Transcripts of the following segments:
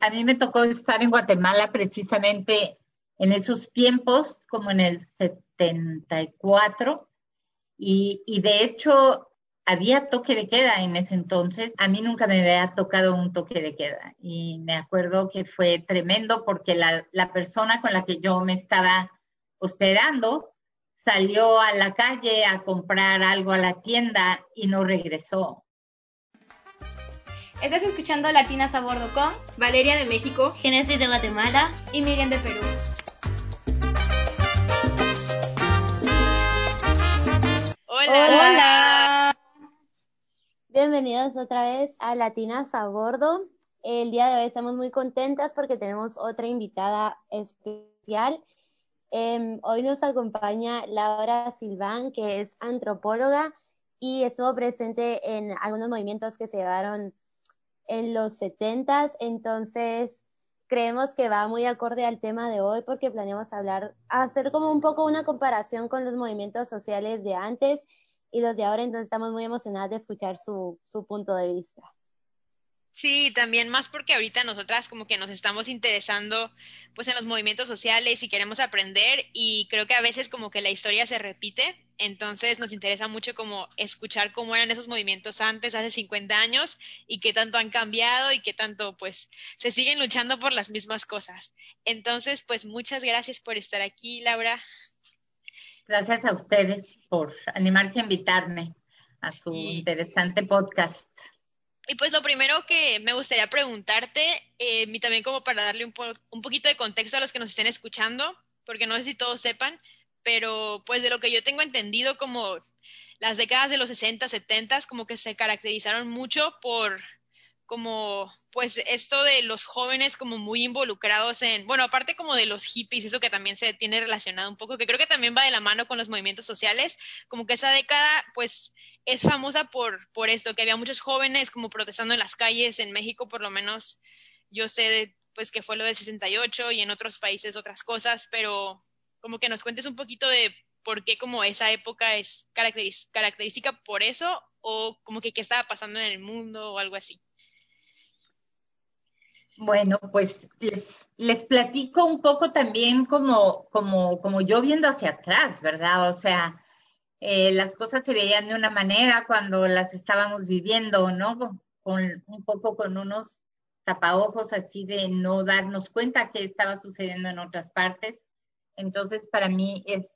a mí me tocó estar en Guatemala precisamente en esos tiempos, como en el 74, y, y de hecho había toque de queda en ese entonces. A mí nunca me había tocado un toque de queda y me acuerdo que fue tremendo porque la, la persona con la que yo me estaba hospedando salió a la calle a comprar algo a la tienda y no regresó. Estás escuchando Latinas a Bordo con Valeria de México, Genesis de Guatemala y Miriam de Perú. Hola. Hola. Bienvenidos otra vez a Latinas a Bordo. El día de hoy estamos muy contentas porque tenemos otra invitada especial. Eh, hoy nos acompaña Laura Silván, que es antropóloga y estuvo presente en algunos movimientos que se llevaron en los 70 entonces creemos que va muy acorde al tema de hoy porque planeamos hablar, hacer como un poco una comparación con los movimientos sociales de antes y los de ahora, entonces estamos muy emocionadas de escuchar su, su punto de vista. Sí, también más porque ahorita nosotras como que nos estamos interesando pues en los movimientos sociales y queremos aprender y creo que a veces como que la historia se repite, entonces nos interesa mucho como escuchar cómo eran esos movimientos antes, hace 50 años y qué tanto han cambiado y qué tanto pues se siguen luchando por las mismas cosas. Entonces pues muchas gracias por estar aquí, Laura. Gracias a ustedes por animarse a invitarme a su interesante podcast. Y pues lo primero que me gustaría preguntarte, eh, y también como para darle un, un poquito de contexto a los que nos estén escuchando, porque no sé si todos sepan, pero pues de lo que yo tengo entendido como las décadas de los 60, 70, como que se caracterizaron mucho por como pues esto de los jóvenes como muy involucrados en, bueno, aparte como de los hippies, eso que también se tiene relacionado un poco, que creo que también va de la mano con los movimientos sociales, como que esa década pues es famosa por, por esto, que había muchos jóvenes como protestando en las calles, en México por lo menos yo sé de, pues que fue lo del 68 y en otros países otras cosas, pero como que nos cuentes un poquito de por qué como esa época es característica por eso o como que qué estaba pasando en el mundo o algo así. Bueno, pues les, platico un poco también como, como, como yo viendo hacia atrás, ¿verdad? O sea, eh, las cosas se veían de una manera cuando las estábamos viviendo, ¿no? Con, con un poco con unos tapaojos así de no darnos cuenta que estaba sucediendo en otras partes. Entonces, para mí es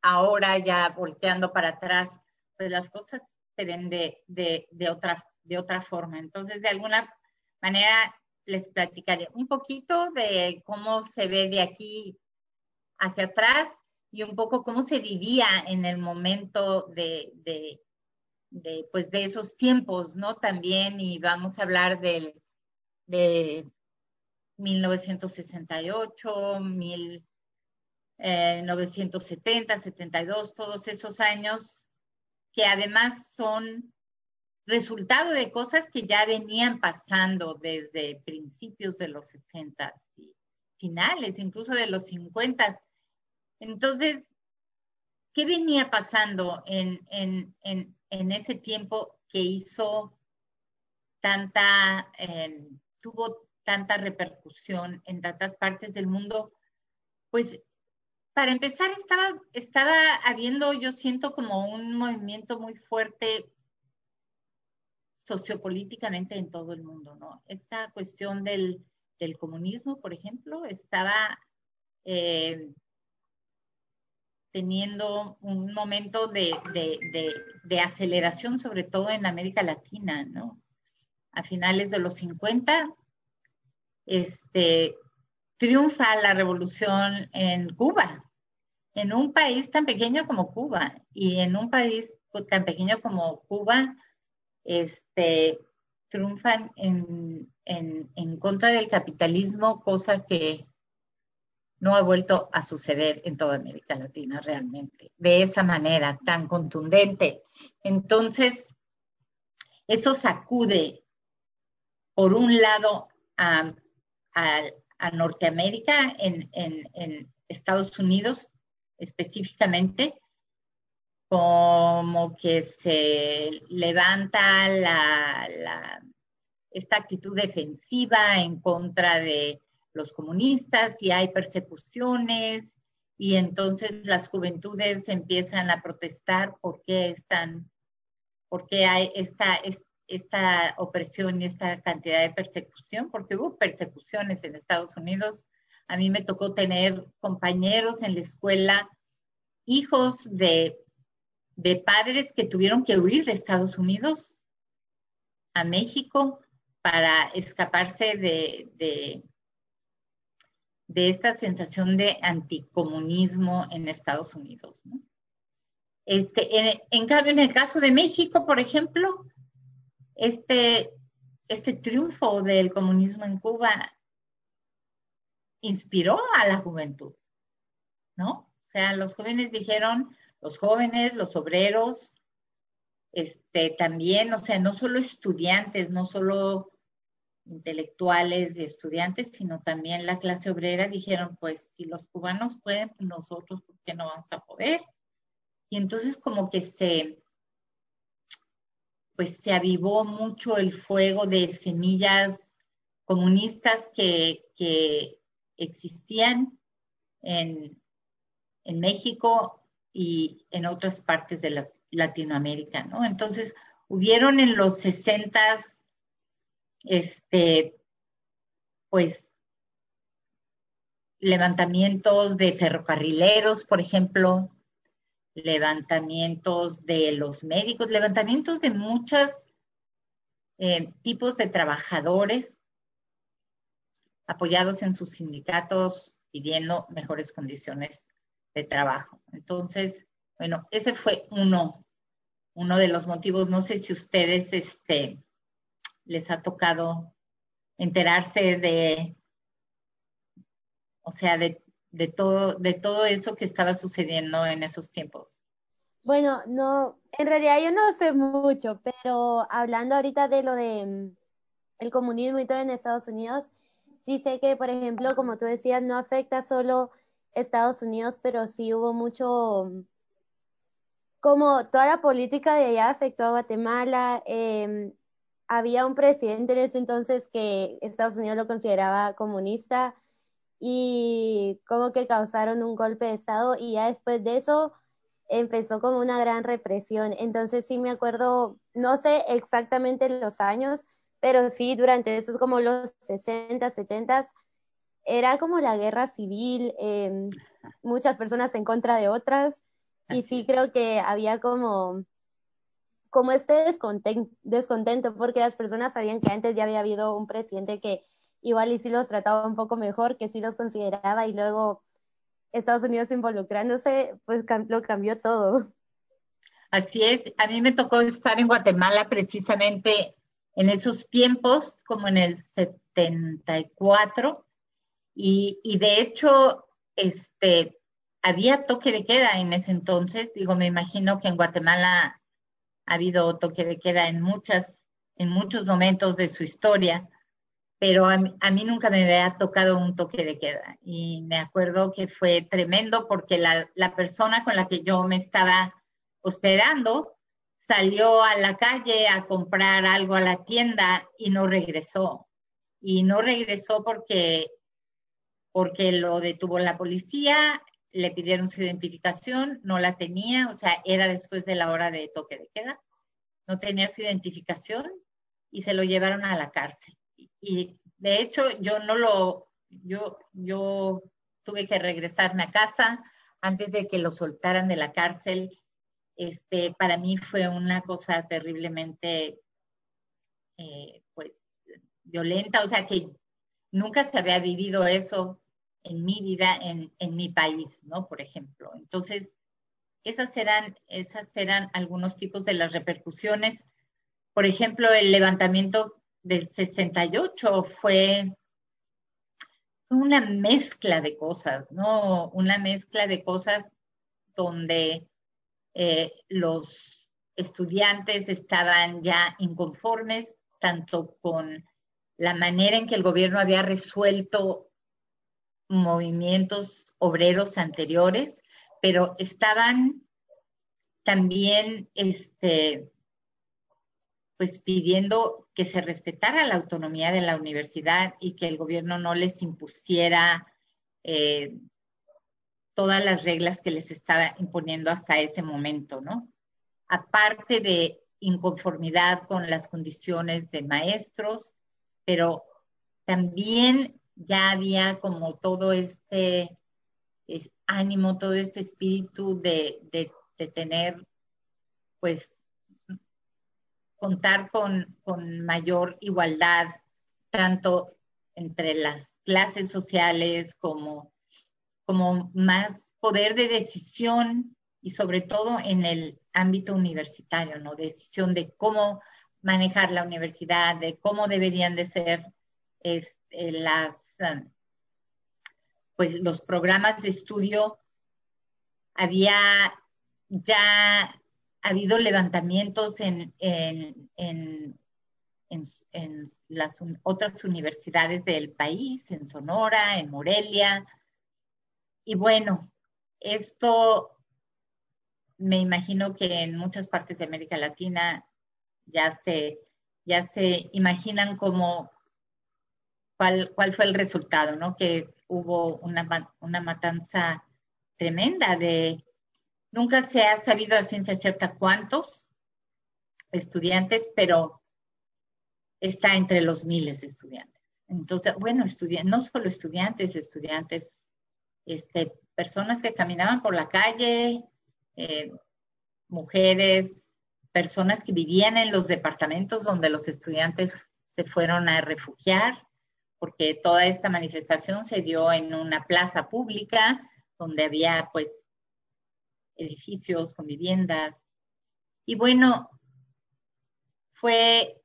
ahora ya volteando para atrás, pues las cosas se ven de, de, de otra, de otra forma. Entonces, de alguna manera, les platicaré un poquito de cómo se ve de aquí hacia atrás y un poco cómo se vivía en el momento de, de, pues de esos tiempos, ¿no? También, y vamos a hablar del, de 1968, 1970, 72, todos esos años que además son resultado de cosas que ya venían pasando desde principios de los 60 y finales, incluso de los 50. Entonces, ¿qué venía pasando en, en, en, ese tiempo que hizo tanta, eh, tuvo tanta repercusión en tantas partes del mundo? Pues para empezar, estaba, estaba habiendo, yo siento como un movimiento muy fuerte sociopolíticamente en todo el mundo, ¿no? Esta cuestión del, del comunismo, por ejemplo, estaba eh, teniendo un momento de, de, de, de, aceleración, sobre todo en América Latina, ¿no? A finales de los 50, este, triunfa la revolución en Cuba, en un país tan pequeño como Cuba, y en un país tan pequeño como Cuba, este, triunfan en, contra del capitalismo, cosa que no ha vuelto a suceder en toda América Latina realmente, de esa manera tan contundente. Entonces, eso sacude, por un lado, a, Norteamérica, en Estados Unidos específicamente, como que se levanta la, esta actitud defensiva en contra de los comunistas y hay persecuciones y entonces las juventudes empiezan a protestar por qué están, por qué hay esta, esta opresión y esta cantidad de persecución, porque hubo persecuciones en Estados Unidos. A mí me tocó tener compañeros en la escuela, hijos de, de padres que tuvieron que huir de Estados Unidos a México para escaparse de, de, esta sensación de anticomunismo en Estados Unidos. Este, en, cambio, en el caso de México, por ejemplo, este, este triunfo del comunismo en Cuba inspiró a la juventud, ¿no? O sea, los jóvenes dijeron, los jóvenes, los obreros, este, también, o sea, no solo estudiantes, no solo intelectuales y estudiantes, sino también la clase obrera dijeron, pues si los cubanos pueden, pues nosotros, ¿por qué no vamos a poder? Y entonces como que se, pues se avivó mucho el fuego de semillas comunistas que, que existían en, en México y en otras partes de Latinoamérica, ¿no? Entonces, hubieron en los sesentas este, pues, levantamientos de ferrocarrileros, por ejemplo, levantamientos de los médicos, levantamientos de muchos eh, tipos de trabajadores apoyados en sus sindicatos pidiendo mejores condiciones de trabajo. Entonces, bueno, ese fue uno, uno de los motivos. No sé si ustedes, este, les ha tocado enterarse de, o sea, de, todo, de todo eso que estaba sucediendo en esos tiempos? Bueno, no, en realidad yo no sé mucho, pero hablando ahorita de lo de mm, el comunismo y todo en Estados Unidos, sí sé que, por ejemplo, como tú decías, no afecta solo Estados Unidos, pero sí hubo mucho, mm, como toda la política de allá afectó a Guatemala, eh, había un presidente en ese entonces que Estados Unidos lo consideraba comunista y como que causaron un golpe de Estado y ya después de eso empezó como una gran represión. Entonces sí me acuerdo, no sé exactamente los años, pero sí durante esos como los 60, 70, era como la guerra civil, em, muchas personas en contra de otras y sí creo que había como como este descontento, porque las personas sabían que antes ya había habido un presidente que igual y sí los trataba un poco mejor, que sí los consideraba y luego Estados Unidos involucrándose, pues lo cambió todo. Así es, a mí me tocó estar en Guatemala precisamente en esos tiempos, como en el 74, y, de hecho, este, había toque de queda en ese entonces, digo, me imagino que en Guatemala ha habido toque de queda en muchas, en muchos momentos de su historia, pero a mí, nunca me había tocado un toque de queda. Y me acuerdo que fue tremendo porque la persona con la que yo me estaba hospedando salió a la calle a comprar algo a la tienda y no regresó. Y no regresó porque, porque lo detuvo la policía le pidieron su identificación, no la tenía, o sea, era después de la hora de toque de queda, no tenía su identificación y se lo llevaron a la cárcel. Y de hecho yo no lo, yo, yo tuve que regresarme a casa antes de que lo soltaran de la cárcel. Este, para mí fue una cosa terriblemente, eh, pues, violenta, o sea que nunca se había vivido eso en mi vida en, en mi país, ¿no? Por ejemplo. Entonces, esas eran, esas eran algunos tipos de las repercusiones. Por ejemplo, el levantamiento del 68 fue una mezcla de cosas, ¿no? Una mezcla de cosas donde eh, los estudiantes estaban ya inconformes tanto con la manera en que el gobierno había resuelto movimientos obreros anteriores, pero estaban también este, pues pidiendo que se respetara la autonomía de la universidad y que el gobierno no les impusiera eh, todas las reglas que les estaba imponiendo hasta ese momento, ¿no? Aparte de inconformidad con las condiciones de maestros, pero también ya había como todo este ánimo, todo este espíritu de, de, tener, pues, contar con, con mayor igualdad, tanto entre las clases sociales como, como más poder de decisión y sobre todo en el ámbito universitario, ¿no? Decisión de cómo manejar la universidad, de cómo deberían de ser este, las, pues los programas de estudio. Había ya habido levantamientos en, en, en, en, las otras universidades del país, en Sonora, en Morelia. Y bueno, esto me imagino que en muchas partes de América Latina ya se, ya se imaginan cómo, cuál, cuál fue el resultado, ¿no? Que hubo una, una matanza tremenda de Nunca se ha sabido a ciencia cierta cuántos estudiantes, pero está entre los miles de estudiantes. Entonces, bueno, no solo estudiantes, estudiantes, este, personas que caminaban por la calle, eh, mujeres, personas que vivían en los departamentos donde los estudiantes se fueron a refugiar, porque toda esta manifestación se dio en una plaza pública donde había pues edificios, con viviendas. Y bueno, fue,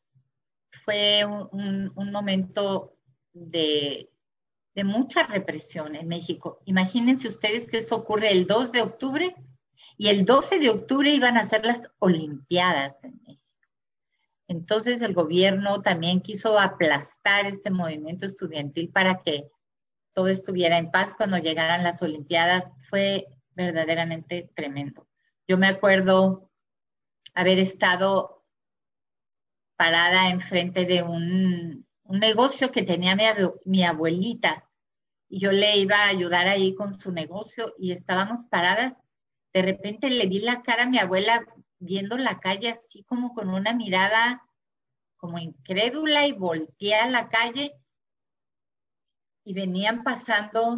fue un, momento de, de mucha represión en México. Imagínense ustedes que eso ocurre el 2 de octubre y el 12 de octubre iban a ser las Olimpiadas en México. Entonces el gobierno también quiso aplastar este movimiento estudiantil para que todo estuviera en paz cuando llegaran las Olimpiadas. Fue verdaderamente tremendo. Yo me acuerdo haber estado parada enfrente de un, negocio que tenía mi, mi abuelita y yo le iba a ayudar ahí con su negocio y estábamos paradas. De repente le vi la cara a mi abuela viendo la calle así como con una mirada como incrédula y volteé a la calle y venían pasando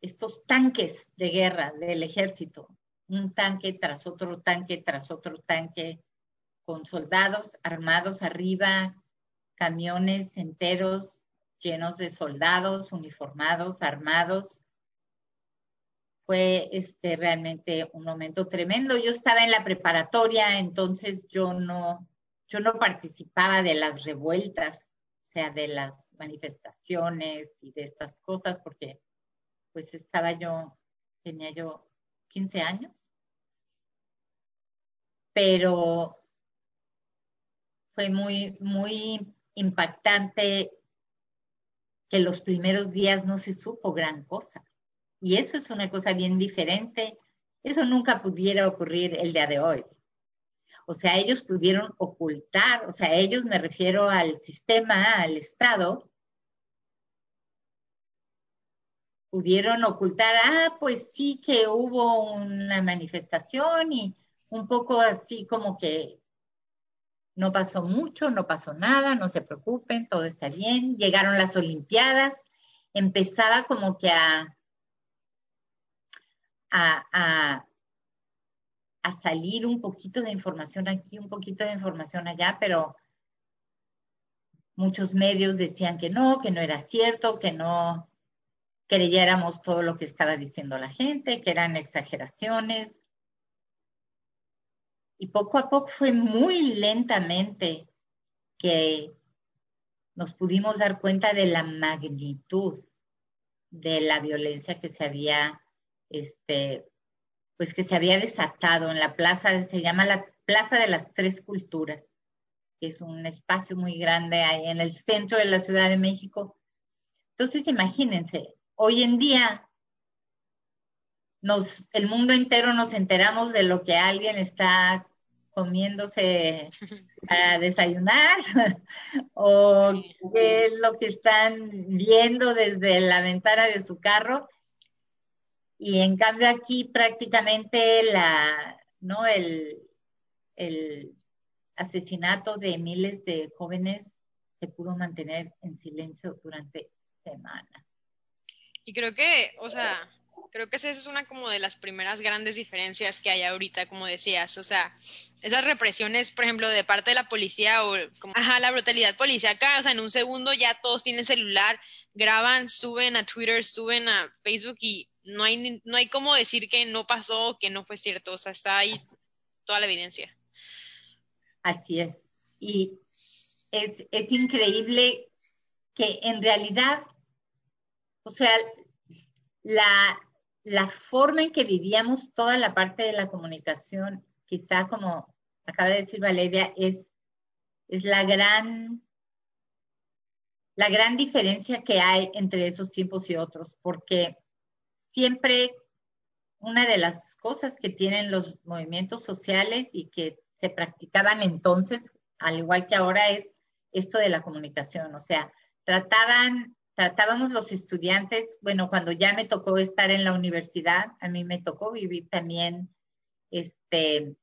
estos tanques de guerra del ejército, un tanque tras otro tanque tras otro tanque, con soldados armados arriba, camiones enteros llenos de soldados uniformados, armados. Fue este realmente un momento tremendo. Yo estaba en la preparatoria, entonces yo no, yo no participaba de las revueltas, o sea, de las manifestaciones y de estas cosas, porque pues estaba yo, tenía yo 15 años, pero fue muy, muy impactante que los primeros días no se supo gran cosa. Y eso es una cosa bien diferente. Eso nunca pudiera ocurrir el día de hoy. O sea, ellos pudieron ocultar, o sea, ellos me refiero al sistema, al Estado, pudieron ocultar, ah, pues sí que hubo una manifestación y un poco así como que no pasó mucho, no pasó nada, no se preocupen, todo está bien. Llegaron las Olimpiadas, empezaba como que a, a, a salir un poquito de información aquí, un poquito de información allá, pero muchos medios decían que no, que no era cierto, que no, creyéramos todo lo que estaba diciendo la gente, que eran exageraciones. Y poco a poco fue muy lentamente que nos pudimos dar cuenta de la magnitud de la violencia que se había, este, pues que se había desatado en la plaza, se llama la Plaza de las Tres Culturas, que es un espacio muy grande ahí en el centro de la Ciudad de México. Entonces, imagínense, hoy en día nos, el mundo entero nos enteramos de lo que alguien está comiéndose para desayunar o qué es lo que están viendo desde la ventana de su carro. Y en cambio aquí prácticamente la, ¿no? el, el asesinato de miles de jóvenes se pudo mantener en silencio durante semanas. Y creo que, o sea, creo que esa es una como de las primeras grandes diferencias que hay ahorita, como decías, o sea, esas represiones, por ejemplo, de parte de la policía o como, ajá, la brutalidad policíaca, o sea, en un segundo ya todos tienen celular, graban, suben a Twitter, suben a Facebook y no hay no hay como decir que no pasó, que no fue cierto, o sea, está ahí toda la evidencia. Así es. Y es, es increíble que en realidad, o sea, la, la forma en que vivíamos toda la parte de la comunicación, quizá como acaba de decir Valeria, es, es la gran la gran diferencia que hay entre esos tiempos y otros, porque siempre una de las cosas que tienen los movimientos sociales y que se practicaban entonces, al igual que ahora, es esto de la comunicación. O sea, trataban, tratábamos los estudiantes, bueno, cuando ya me tocó estar en la universidad, a mí me tocó vivir también, este,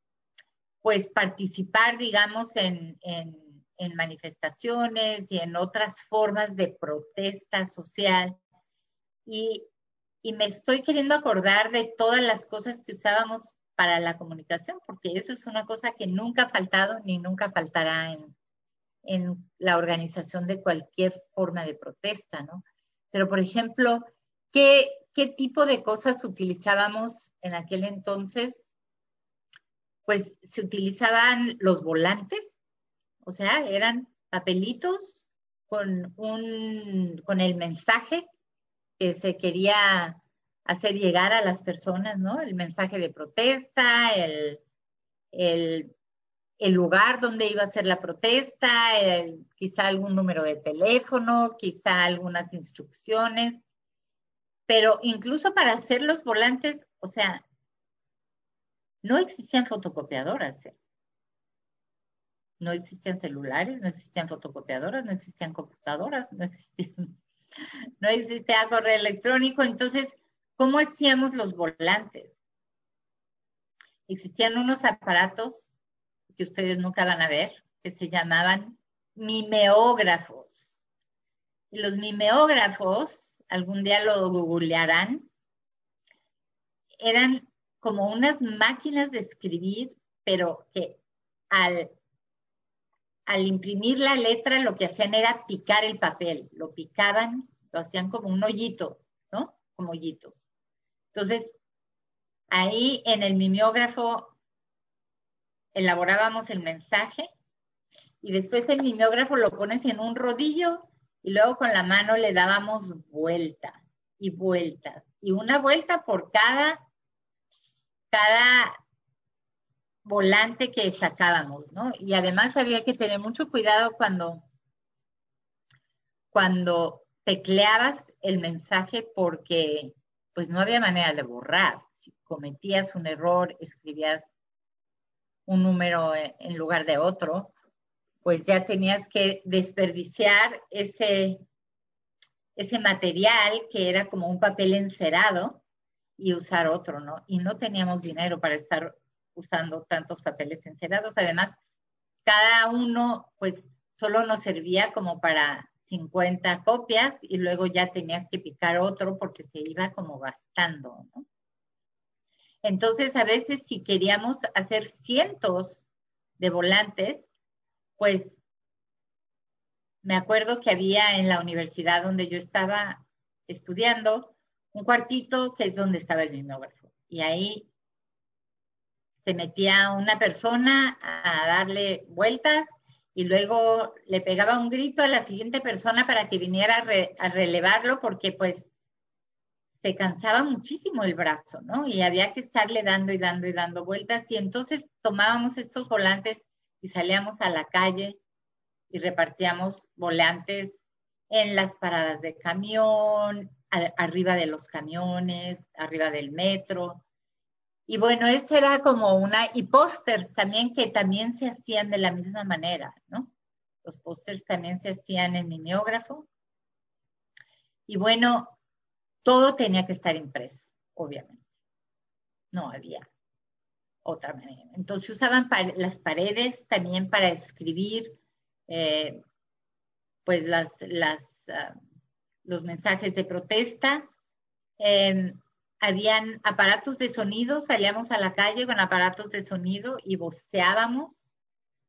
pues participar, digamos, en, en, en manifestaciones y en otras formas de protesta social. Y, y me estoy queriendo acordar de todas las cosas que usábamos para la comunicación, porque eso es una cosa que nunca ha faltado ni nunca faltará en, en la organización de cualquier forma de protesta, ¿no? Pero, por ejemplo, ¿qué, qué tipo de cosas utilizábamos en aquel entonces? Pues se utilizaban los volantes, o sea, eran papelitos con, un, con el mensaje que se quería hacer llegar a las personas, ¿no? El mensaje de protesta, el, el, lugar donde iba a ser la protesta, el, quizá algún número de teléfono, quizá algunas instrucciones, pero incluso para hacer los volantes, o sea, no existían fotocopiadoras, ¿eh? no existían celulares, no existían fotocopiadoras, no existían computadoras, no existían, no existía correo electrónico, entonces ¿Cómo hacíamos los volantes? Existían unos aparatos que ustedes nunca van a ver, que se llamaban mimeógrafos. Y los mimeógrafos, algún día lo googlearán, eran como unas máquinas de escribir, pero que al, al imprimir la letra lo que hacían era picar el papel, lo picaban, lo hacían como un hoyito, ¿no? Como hoyitos. Entonces, ahí en el mimeógrafo elaborábamos el mensaje y después el mimeógrafo lo pones en un rodillo y luego con la mano le dábamos vueltas y vueltas y una vuelta por cada cada volante que sacábamos, ¿no? Y además había que tener mucho cuidado cuando cuando tecleabas el mensaje porque pues no había manera de borrar. Si cometías un error, escribías un número en lugar de otro, pues ya tenías que desperdiciar ese, ese material que era como un papel encerado y usar otro, ¿no? Y no teníamos dinero para estar usando tantos papeles encerados. Además, cada uno, pues, solo nos servía como para 50 copias y luego ya tenías que picar otro porque se iba como gastando, ¿no? Entonces, a veces si queríamos hacer cientos de volantes, pues me acuerdo que había en la universidad donde yo estaba estudiando un cuartito que es donde estaba el mimeógrafo. Y ahí se metía una persona a darle vueltas y luego le pegaba un grito a la siguiente persona para que viniera a, a, relevarlo porque pues se cansaba muchísimo el brazo, ¿no? Y había que estarle dando y dando y dando vueltas y entonces tomábamos estos volantes y salíamos a la calle y repartíamos volantes en las paradas de camión, arriba de los camiones, arriba del metro. Y bueno, eso era como una, y pósters también que también se hacían de la misma manera, ¿no? Los pósters también se hacían en mimeógrafo. Y bueno, todo tenía que estar impreso, obviamente. No había otra manera. Entonces usaban las paredes también para escribir, eh, pues las, uh, los mensajes de protesta. Eh, habían aparatos de sonido, salíamos a la calle con aparatos de sonido y voceábamos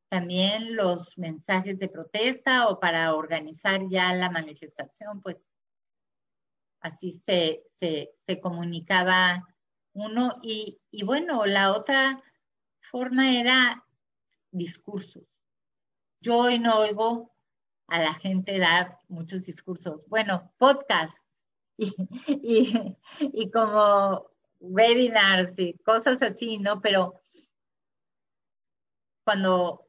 también los mensajes de protesta o para organizar ya la manifestación, pues así se, se, comunicaba uno. Y, y bueno, la otra forma era discursos. Yo hoy no oigo a la gente dar muchos discursos. Bueno, podcast y, y, como webinars y cosas así, ¿no? Pero cuando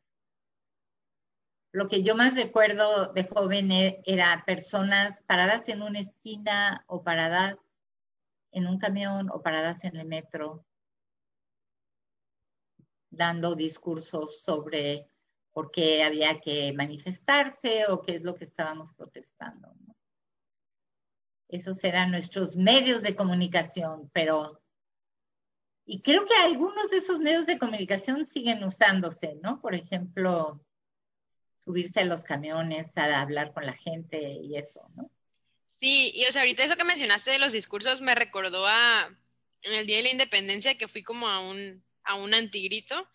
lo que yo más recuerdo de joven e, era personas paradas en una esquina o paradas en un camión o paradas en el metro dando discursos sobre por qué había que manifestarse o qué es lo que estábamos protestando. ¿No? Esos eran nuestros medios de comunicación, pero... Y creo que algunos de esos medios de comunicación siguen usándose, ¿no? Por ejemplo, subirse a los camiones, a hablar con la gente y eso, ¿no? Sí, y o sea, ahorita eso que mencionaste de los discursos me recordó a en el Día de la Independencia que fui como a un, a un antigrito,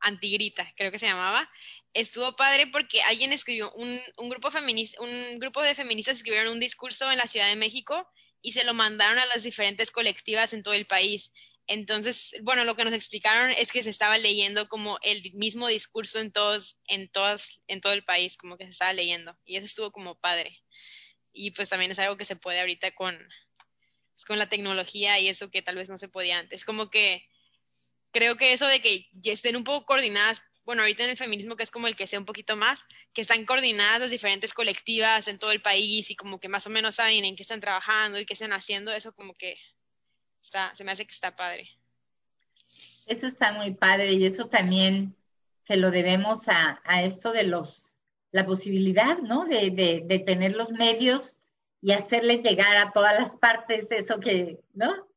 antigrita, creo que se llamaba. Estuvo padre porque alguien escribió, un, un grupo feminista, un grupo de feministas escribieron un discurso en la Ciudad de México y se lo mandaron a las diferentes colectivas en todo el país. Entonces, bueno, lo que nos explicaron es que se estaba leyendo como el mismo discurso en todos, en todas, en todo el país, como que se estaba leyendo. Y eso estuvo como padre. Y pues también es algo que se puede ahorita con, pues, con la tecnología y eso que tal vez no se podía antes. Como que creo que eso de que estén un poco coordinadas, bueno, ahorita en el feminismo que es como el que sea un poquito más, que están coordinadas las diferentes colectivas en todo el país y como que más o menos saben en qué están trabajando y qué están haciendo, eso como que está, se me hace que está padre. Eso está muy padre y eso también se lo debemos a, a esto de los, la posibilidad, ¿no? De, de, de tener los medios y hacerle llegar a todas las partes eso que, ¿no?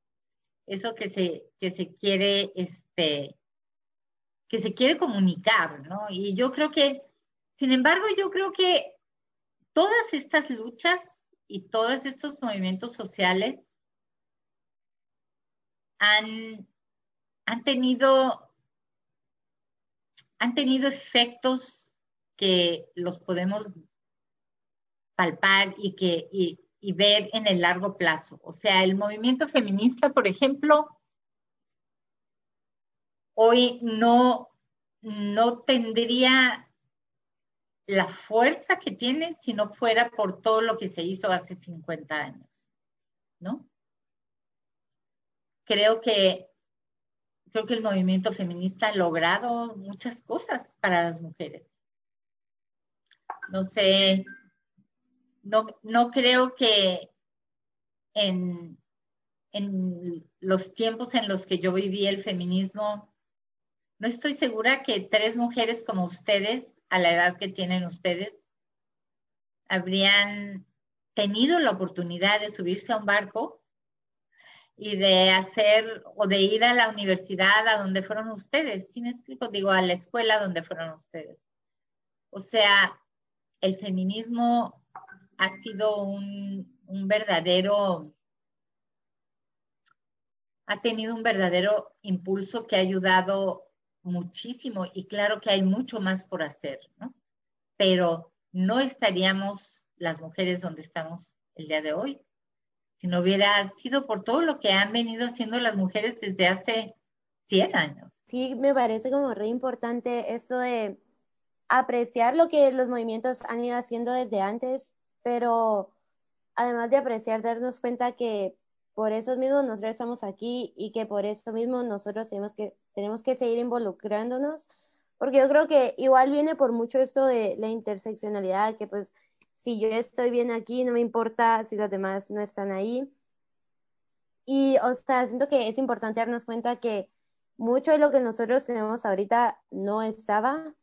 Eso que se, que se quiere, este, que se quiere comunicar, ¿no? Y yo creo que, sin embargo, yo creo que todas estas luchas y todos estos movimientos sociales han, han tenido han tenido efectos que los podemos palpar y que y, y, ver en el largo plazo. O sea, el movimiento feminista, por ejemplo, hoy no, no tendría la fuerza que tiene si no fuera por todo lo que se hizo hace 50 años, ¿no? Creo que creo que el movimiento feminista ha logrado muchas cosas para las mujeres. No sé, no, no creo que en, en los tiempos en los que yo viví el feminismo, no estoy segura que tres mujeres como ustedes, a la edad que tienen ustedes, habrían tenido la oportunidad de subirse a un barco y de hacer o de ir a la universidad a donde fueron ustedes. ¿Sí me explico? Digo, a la escuela donde fueron ustedes. O sea, el feminismo ha sido un, un verdadero, ha tenido un verdadero impulso que ha ayudado muchísimo y claro que hay mucho más por hacer, ¿no? Pero no estaríamos las mujeres donde estamos el día de hoy si no hubiera sido por todo lo que han venido haciendo las mujeres desde hace 100 años. Sí, me parece como re importante esto de apreciar lo que los movimientos han ido haciendo desde antes, pero además de apreciar, darnos cuenta que por eso mismo nosotros estamos aquí y que por eso mismo nosotros tenemos que, tenemos que seguir involucrándonos, porque yo creo que igual viene por mucho esto de la interseccionalidad, que pues si yo estoy bien aquí, no me importa si los demás no están ahí. Y, o sea, siento que es importante darnos cuenta que mucho de lo que nosotros tenemos ahorita no estaba,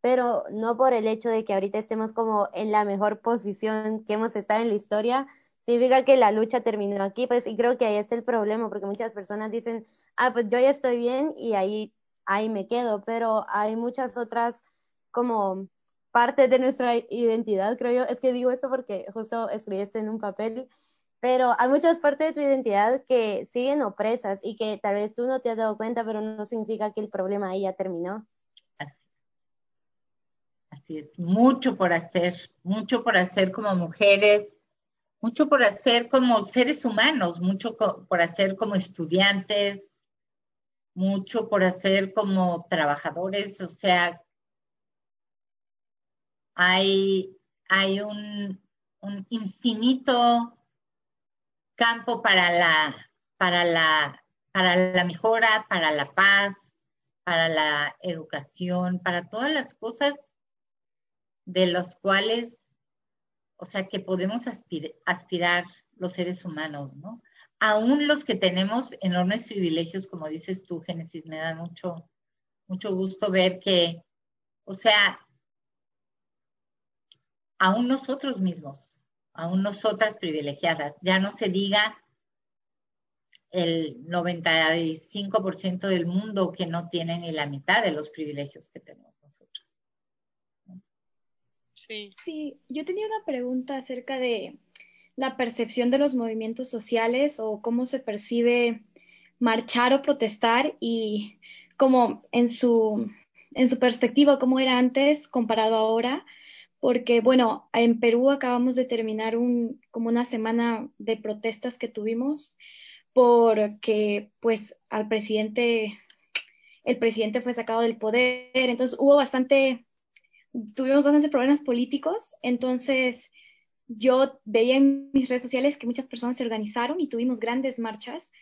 pero no por el hecho de que ahorita estemos como en la mejor posición que hemos estado en la historia, significa que la lucha terminó aquí, pues, y creo que ahí es el problema, porque muchas personas dicen, ah, pues yo ya estoy bien y ahí, ahí me quedo, pero hay muchas otras como partes de nuestra identidad, creo yo, es que digo eso porque justo escribí esto en un papel, pero hay muchas partes de tu identidad que siguen opresas y que tal vez tú no te has dado cuenta, pero no significa que el problema ahí ya terminó. Así es, mucho por hacer, mucho por hacer como mujeres, mucho por hacer como seres humanos, mucho por hacer como estudiantes, mucho por hacer como trabajadores, o sea, hay, hay un, un infinito campo para la, para la, para la mejora, para la paz, para la educación, para todas las cosas de las cuales o sea, que podemos aspirar los seres humanos, ¿no? Aún los que tenemos enormes privilegios, como dices tú, Génesis, me da mucho, mucho gusto ver que, o sea, aún nosotros mismos, aún nosotras privilegiadas, ya no se diga el 95% del mundo que no tiene ni la mitad de los privilegios que tenemos nosotros. Sí. yo tenía una pregunta acerca de la percepción de los movimientos sociales o cómo se percibe marchar o protestar y cómo en su, en su perspectiva, cómo era antes comparado ahora, porque bueno, en Perú acabamos de terminar un, como una semana de protestas que tuvimos porque pues al presidente, el presidente fue sacado del poder, entonces hubo bastante tuvimos bastantes problemas políticos, entonces yo veía en mis redes sociales que muchas personas se organizaron y tuvimos grandes marchas,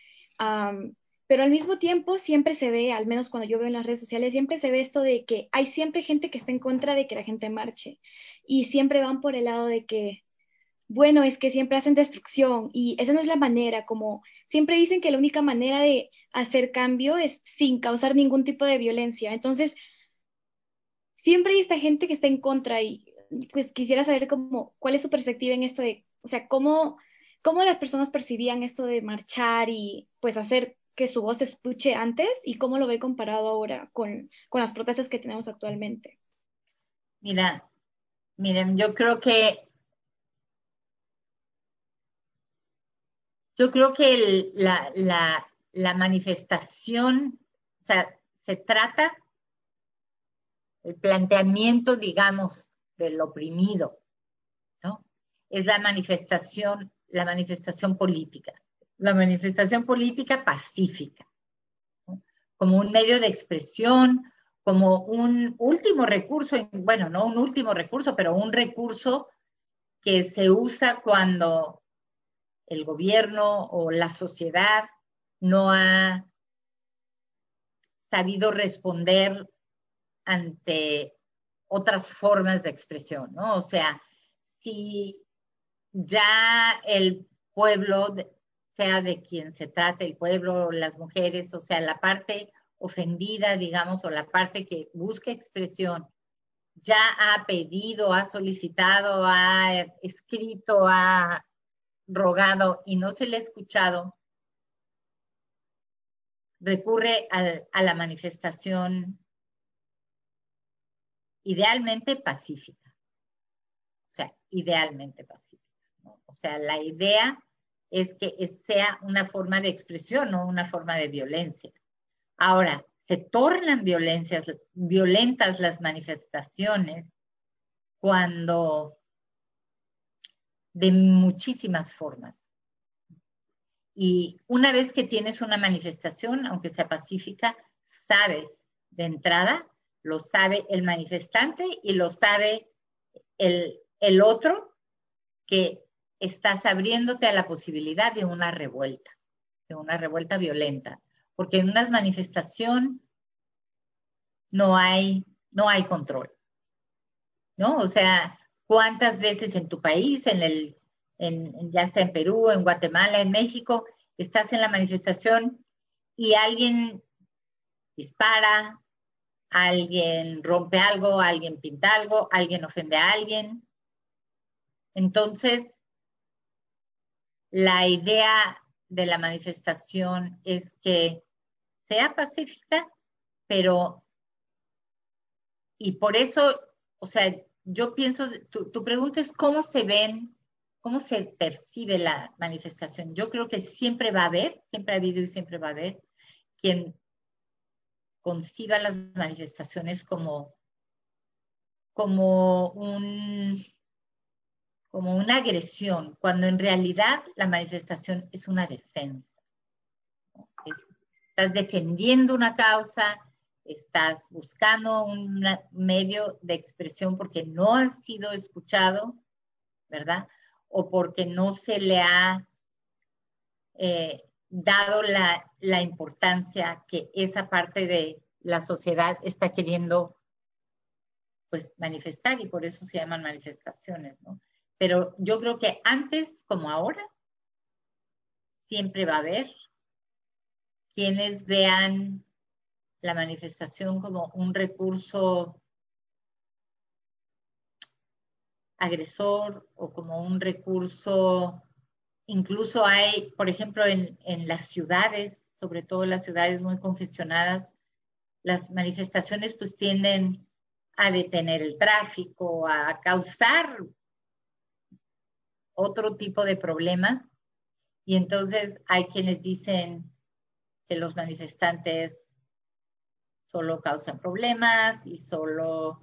pero al mismo tiempo siempre se ve, al menos cuando yo veo en las redes sociales, siempre se ve esto de que hay siempre gente que está en contra de que la gente marche y siempre van por el lado de que, bueno, es que siempre hacen destrucción y esa no es la manera, como siempre dicen que la única manera de hacer cambio es sin causar ningún tipo de violencia. Entonces, siempre hay esta gente que está en contra y pues quisiera saber cómo, cuál es su perspectiva en esto de, o sea, cómo, cómo las personas percibían esto de marchar y pues hacer que su voz se escuche antes y cómo lo ve comparado ahora con, con las protestas que tenemos actualmente. Mira, miren, yo creo que yo creo que la, la, manifestación, se trata el planteamiento, digamos, del oprimido, ¿no? Es la manifestación, la manifestación política, la manifestación política pacífica, como un medio de expresión, como un último recurso, bueno, no un último recurso, pero un recurso que se usa cuando el gobierno o la sociedad no ha sabido responder ante otras formas de expresión, ¿no? O sea, si ya el pueblo, sea de quien se trate, el pueblo, las mujeres, o sea, la parte ofendida, digamos, o la parte que busca expresión, ya ha pedido, ha solicitado, ha escrito, ha rogado y no se le ha escuchado, recurre a la manifestación idealmente pacífica. O sea, idealmente pacífica. O sea, la idea es que sea una forma de expresión, no una forma de violencia. Ahora, se tornan violentas las manifestaciones cuando de muchísimas formas. Y una vez que tienes una manifestación, aunque sea pacífica, sabes de entrada lo sabe el manifestante y lo sabe el, el otro que estás abriéndote a la posibilidad de una revuelta, de una revuelta violenta, porque en una manifestación no hay, no hay control, ¿no? O sea, ¿cuántas veces en tu país, en el, en, ya sea en Perú, en Guatemala, en México, estás en la manifestación y alguien dispara, alguien rompe algo, alguien pinta algo, alguien ofende a alguien. Entonces, la idea de la manifestación es que sea pacífica, pero, y por eso, o sea, yo pienso, tu, pregunta es cómo se ven, cómo se percibe la manifestación. Yo creo que siempre va a haber, siempre ha habido y siempre va a haber quien conciba las manifestaciones como, como un como una agresión, cuando en realidad la manifestación es una defensa. estás defendiendo una causa, estás buscando un medio de expresión porque no has sido escuchado, ¿verdad? O porque no se le ha eh, dado la, la importancia que esa parte de la sociedad está queriendo pues manifestar y por eso se llaman manifestaciones, ¿no? Pero yo creo que antes como ahora, siempre va a haber quienes vean la manifestación como un recurso agresor o como un recurso, incluso hay, por ejemplo, en, las ciudades, sobre todo las ciudades muy congestionadas, las manifestaciones pues tienden a detener el tráfico, a causar otro tipo de problemas. Y entonces hay quienes dicen que los manifestantes solo causan problemas y solo,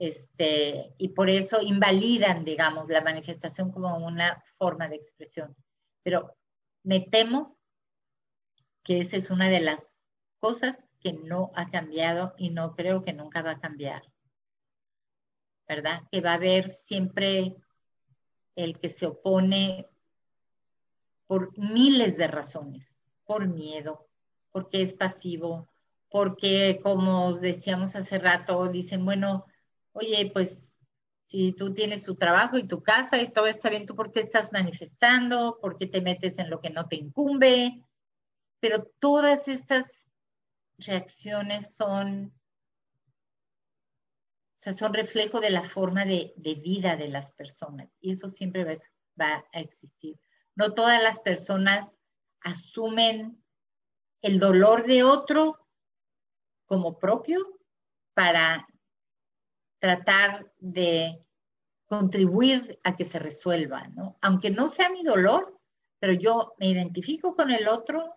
este, y por eso invalidan, digamos, la manifestación como una forma de expresión. Pero me temo que esa es una de las cosas que no ha cambiado y no creo que nunca va a cambiar. ¿Verdad? Que va a haber siempre el que se opone por miles de razones, por miedo, porque es pasivo, porque como os decíamos hace rato, dicen, bueno, oye, pues si tú tienes tu trabajo y tu casa y todo está bien, ¿tú por qué estás manifestando? ¿Por qué te metes en lo que no te incumbe? Pero todas estas reacciones son o sea, son reflejo de la forma de, vida de las personas y eso siempre va, va a existir. No todas las personas asumen el dolor de otro como propio para tratar de contribuir a que se resuelva, ¿no? Aunque no sea mi dolor, pero yo me identifico con el otro,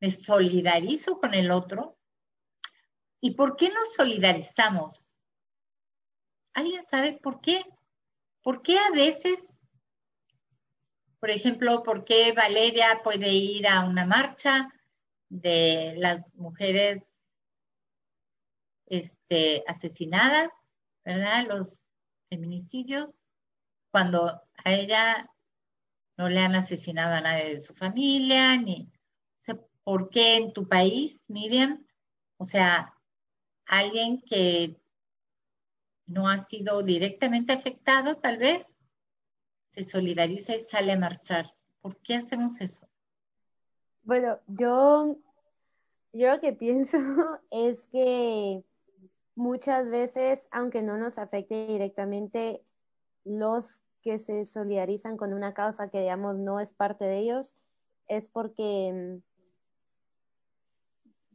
me solidarizo con el otro. ¿Y por qué nos solidarizamos? ¿Alguien sabe por qué? ¿Por qué a veces, por ejemplo, por qué Valeria puede ir a una marcha de las mujeres este, asesinadas, ¿verdad? Los feminicidios, cuando a ella no le han asesinado a nadie de su familia, ni, o sea, ¿por qué en tu país, Miriam? O sea, alguien que no ha sido directamente afectado, tal vez, se solidariza y sale a marchar. ¿Por qué hacemos eso? Bueno, yo, yo lo que pienso es que muchas veces, aunque no nos afecte directamente, los que se solidarizan con una causa que, digamos, no es parte de ellos, es porque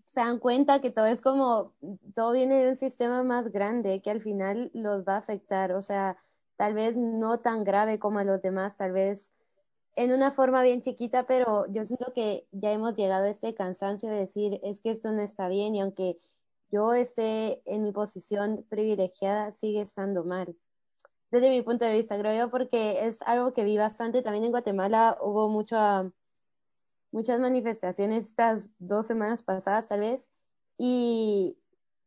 se dan cuenta que todo es como, todo viene de un sistema más grande que al final los va a afectar, o sea, tal vez no tan grave como a los demás, tal vez en una forma bien chiquita, pero yo siento que ya hemos llegado a este cansancio de decir, es que esto no está bien y aunque yo esté en mi posición privilegiada, sigue estando mal. Desde mi punto de vista, creo yo, porque es algo que vi bastante. También en Guatemala hubo muchas manifestaciones estas dos semanas pasadas tal vez, y,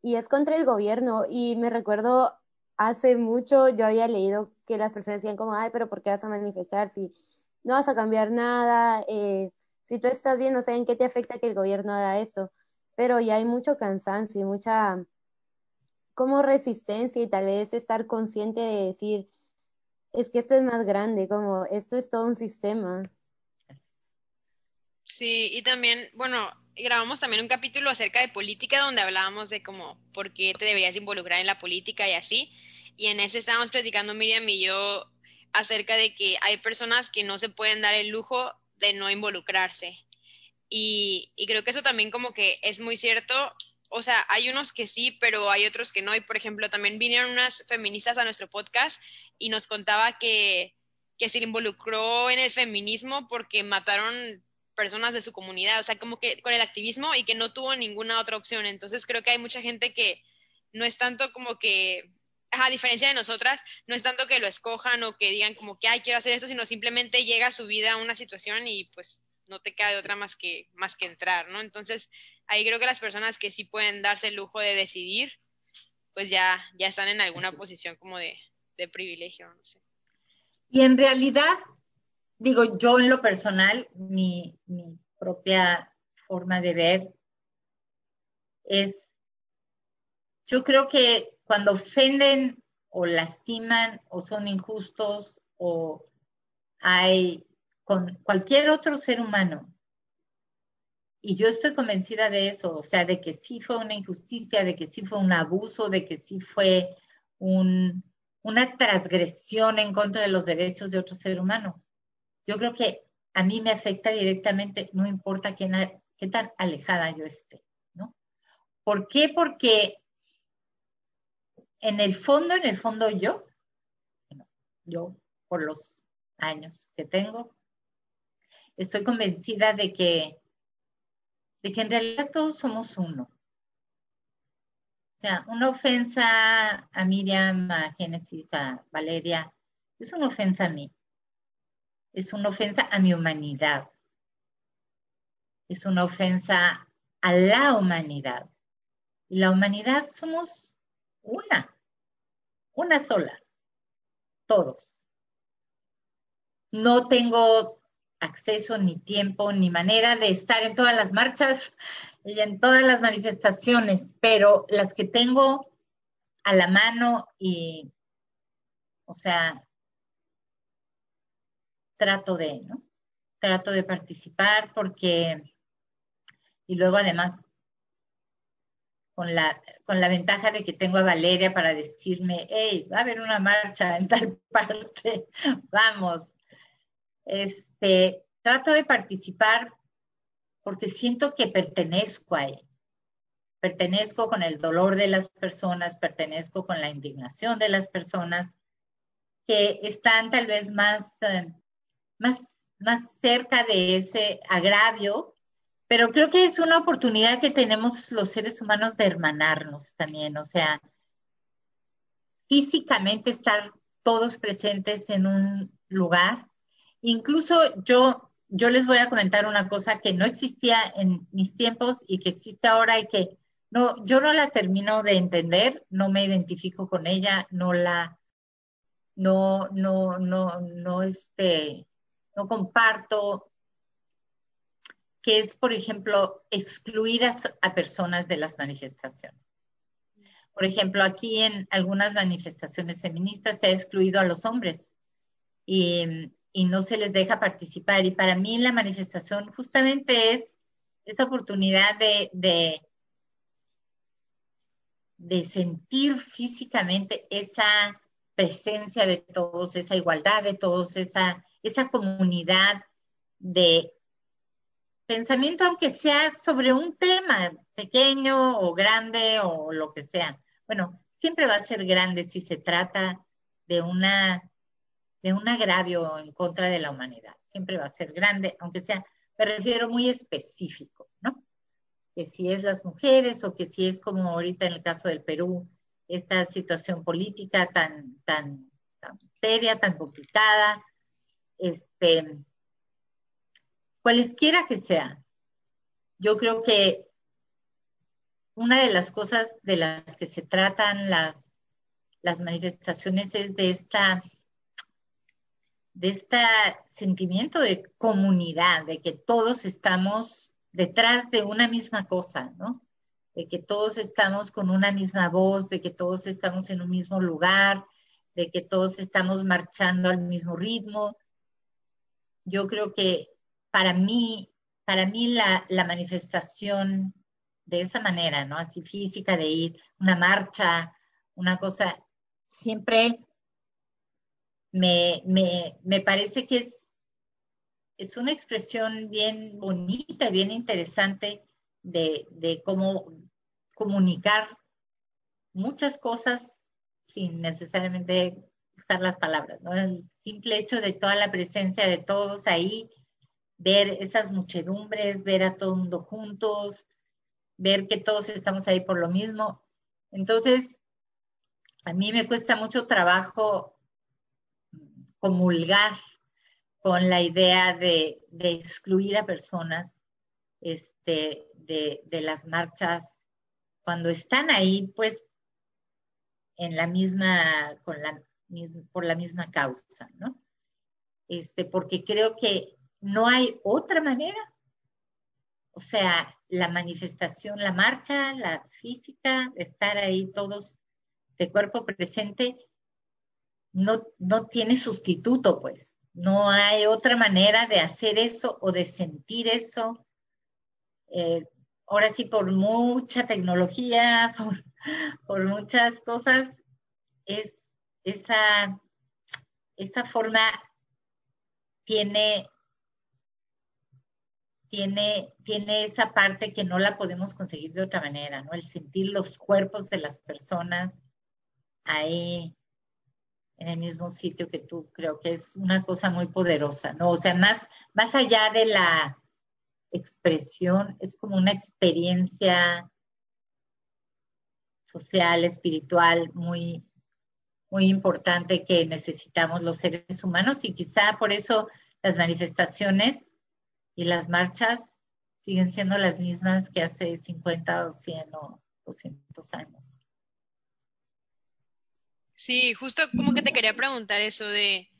y es contra el gobierno. Y me recuerdo hace mucho yo había leído que las personas decían como, ay, pero ¿por qué vas a manifestar si no vas a cambiar nada? Eh, si tú estás bien, no sé en qué te afecta que el gobierno haga esto. Pero ya hay mucho cansancio y mucha como resistencia y tal vez estar consciente de decir, es que esto es más grande, como esto es todo un sistema. Sí, y también, bueno, grabamos también un capítulo acerca de política donde hablábamos de cómo, por qué te deberías involucrar en la política y así. Y en ese estábamos platicando Miriam y yo acerca de que hay personas que no se pueden dar el lujo de no involucrarse. Y, y creo que eso también como que es muy cierto. O sea, hay unos que sí, pero hay otros que no. Y por ejemplo, también vinieron unas feministas a nuestro podcast y nos contaba que, que se involucró en el feminismo porque mataron personas de su comunidad, o sea, como que con el activismo y que no tuvo ninguna otra opción. Entonces creo que hay mucha gente que no es tanto como que, a diferencia de nosotras, no es tanto que lo escojan o que digan como que, ay, quiero hacer esto, sino simplemente llega a su vida una situación y pues no te queda de otra más que, más que entrar, ¿no? Entonces ahí creo que las personas que sí pueden darse el lujo de decidir, pues ya, ya están en alguna posición como de, de privilegio, no sé. Y en realidad digo, yo en lo personal, mi, mi propia forma de ver es, yo creo que cuando ofenden o lastiman o son injustos o hay con cualquier otro ser humano, y yo estoy convencida de eso, o sea, de que sí fue una injusticia, de que sí fue un abuso, de que sí fue un, una transgresión en contra de los derechos de otro ser humano yo creo que a mí me afecta directamente, no importa qué, tan alejada yo esté, ¿no? ¿Por qué? Porque en el fondo, en el fondo yo, yo por los años que tengo, estoy convencida de que, de que en realidad todos somos uno. O sea, una ofensa a Miriam, a Génesis, a Valeria, es una ofensa a mí es una ofensa a mi humanidad. Es una ofensa a la humanidad. Y la humanidad somos una, una sola, todos. No tengo acceso, ni tiempo, ni manera de estar en todas las marchas y en todas las manifestaciones, pero las que tengo a la mano y, o sea, trato de, ¿no? Trato de participar porque, y luego además, con la, con la ventaja de que tengo a Valeria para decirme, hey, va a haber una marcha en tal parte, vamos. Este, trato de participar porque siento que pertenezco ahí. Pertenezco con el dolor de las personas, pertenezco con la indignación de las personas que están tal vez más eh, más, más cerca de ese agravio, pero creo que es una oportunidad que tenemos los seres humanos de hermanarnos también, o sea, físicamente estar todos presentes en un lugar. Incluso yo, yo les voy a comentar una cosa que no existía en mis tiempos y que existe ahora y que no, yo no la termino de entender, no me identifico con ella, no la, no, no, no, no, este, no comparto, que es, por ejemplo, excluir a, personas de las manifestaciones. Por ejemplo, aquí en algunas manifestaciones feministas se ha excluido a los hombres y, no se les deja participar. Y para mí la manifestación justamente es esa oportunidad de, de, de sentir físicamente esa presencia de todos, esa igualdad de todos, esa esa comunidad de pensamiento, aunque sea sobre un tema pequeño o grande o lo que sea. Bueno, siempre va a ser grande si se trata de una de un agravio en contra de la humanidad. Siempre va a ser grande, aunque sea, me refiero muy específico, ¿no? Que si es las mujeres o que si es como ahorita en el caso del Perú, esta situación política tan, tan, tan seria, tan complicada, este, cualesquiera que sea, yo creo que una de las cosas de las que se tratan las, las manifestaciones es de esta de este sentimiento de comunidad, de que todos estamos detrás de una misma cosa, ¿no? De que todos estamos con una misma voz, de que todos estamos en un mismo lugar, de que todos estamos marchando al mismo ritmo, yo creo que para mí para mí la, la manifestación de esa manera, ¿no? Así física de ir, una marcha, una cosa, siempre me, me, me parece que es, es una expresión bien bonita, bien interesante de, de cómo comunicar muchas cosas sin necesariamente usar las palabras, ¿no? El simple hecho de toda la presencia de todos ahí, ver esas muchedumbres, ver a todo el mundo juntos, ver que todos estamos ahí por lo mismo. Entonces, a mí me cuesta mucho trabajo comulgar con la idea de, de excluir a personas este, de, de, las marchas cuando están ahí, pues, en la misma, con la, por la misma causa, ¿no? Este, porque creo que no hay otra manera. O sea, la manifestación, la marcha, la física, estar ahí todos de cuerpo presente, no, no tiene sustituto, pues. No hay otra manera de hacer eso o de sentir eso. Eh, ahora sí, por mucha tecnología, por, por muchas cosas, es esa, esa forma tiene tiene, tiene esa parte que no la podemos conseguir de otra manera, ¿no? El sentir los cuerpos de las personas ahí en el mismo sitio que tú, creo que es una cosa muy poderosa, ¿no? O sea, más, más allá de la expresión, es como una experiencia social, espiritual, muy, muy importante que necesitamos los seres humanos y quizá por eso las manifestaciones y las marchas siguen siendo las mismas que hace 50 o 100 o 200 años. Sí, justo como que te quería preguntar eso de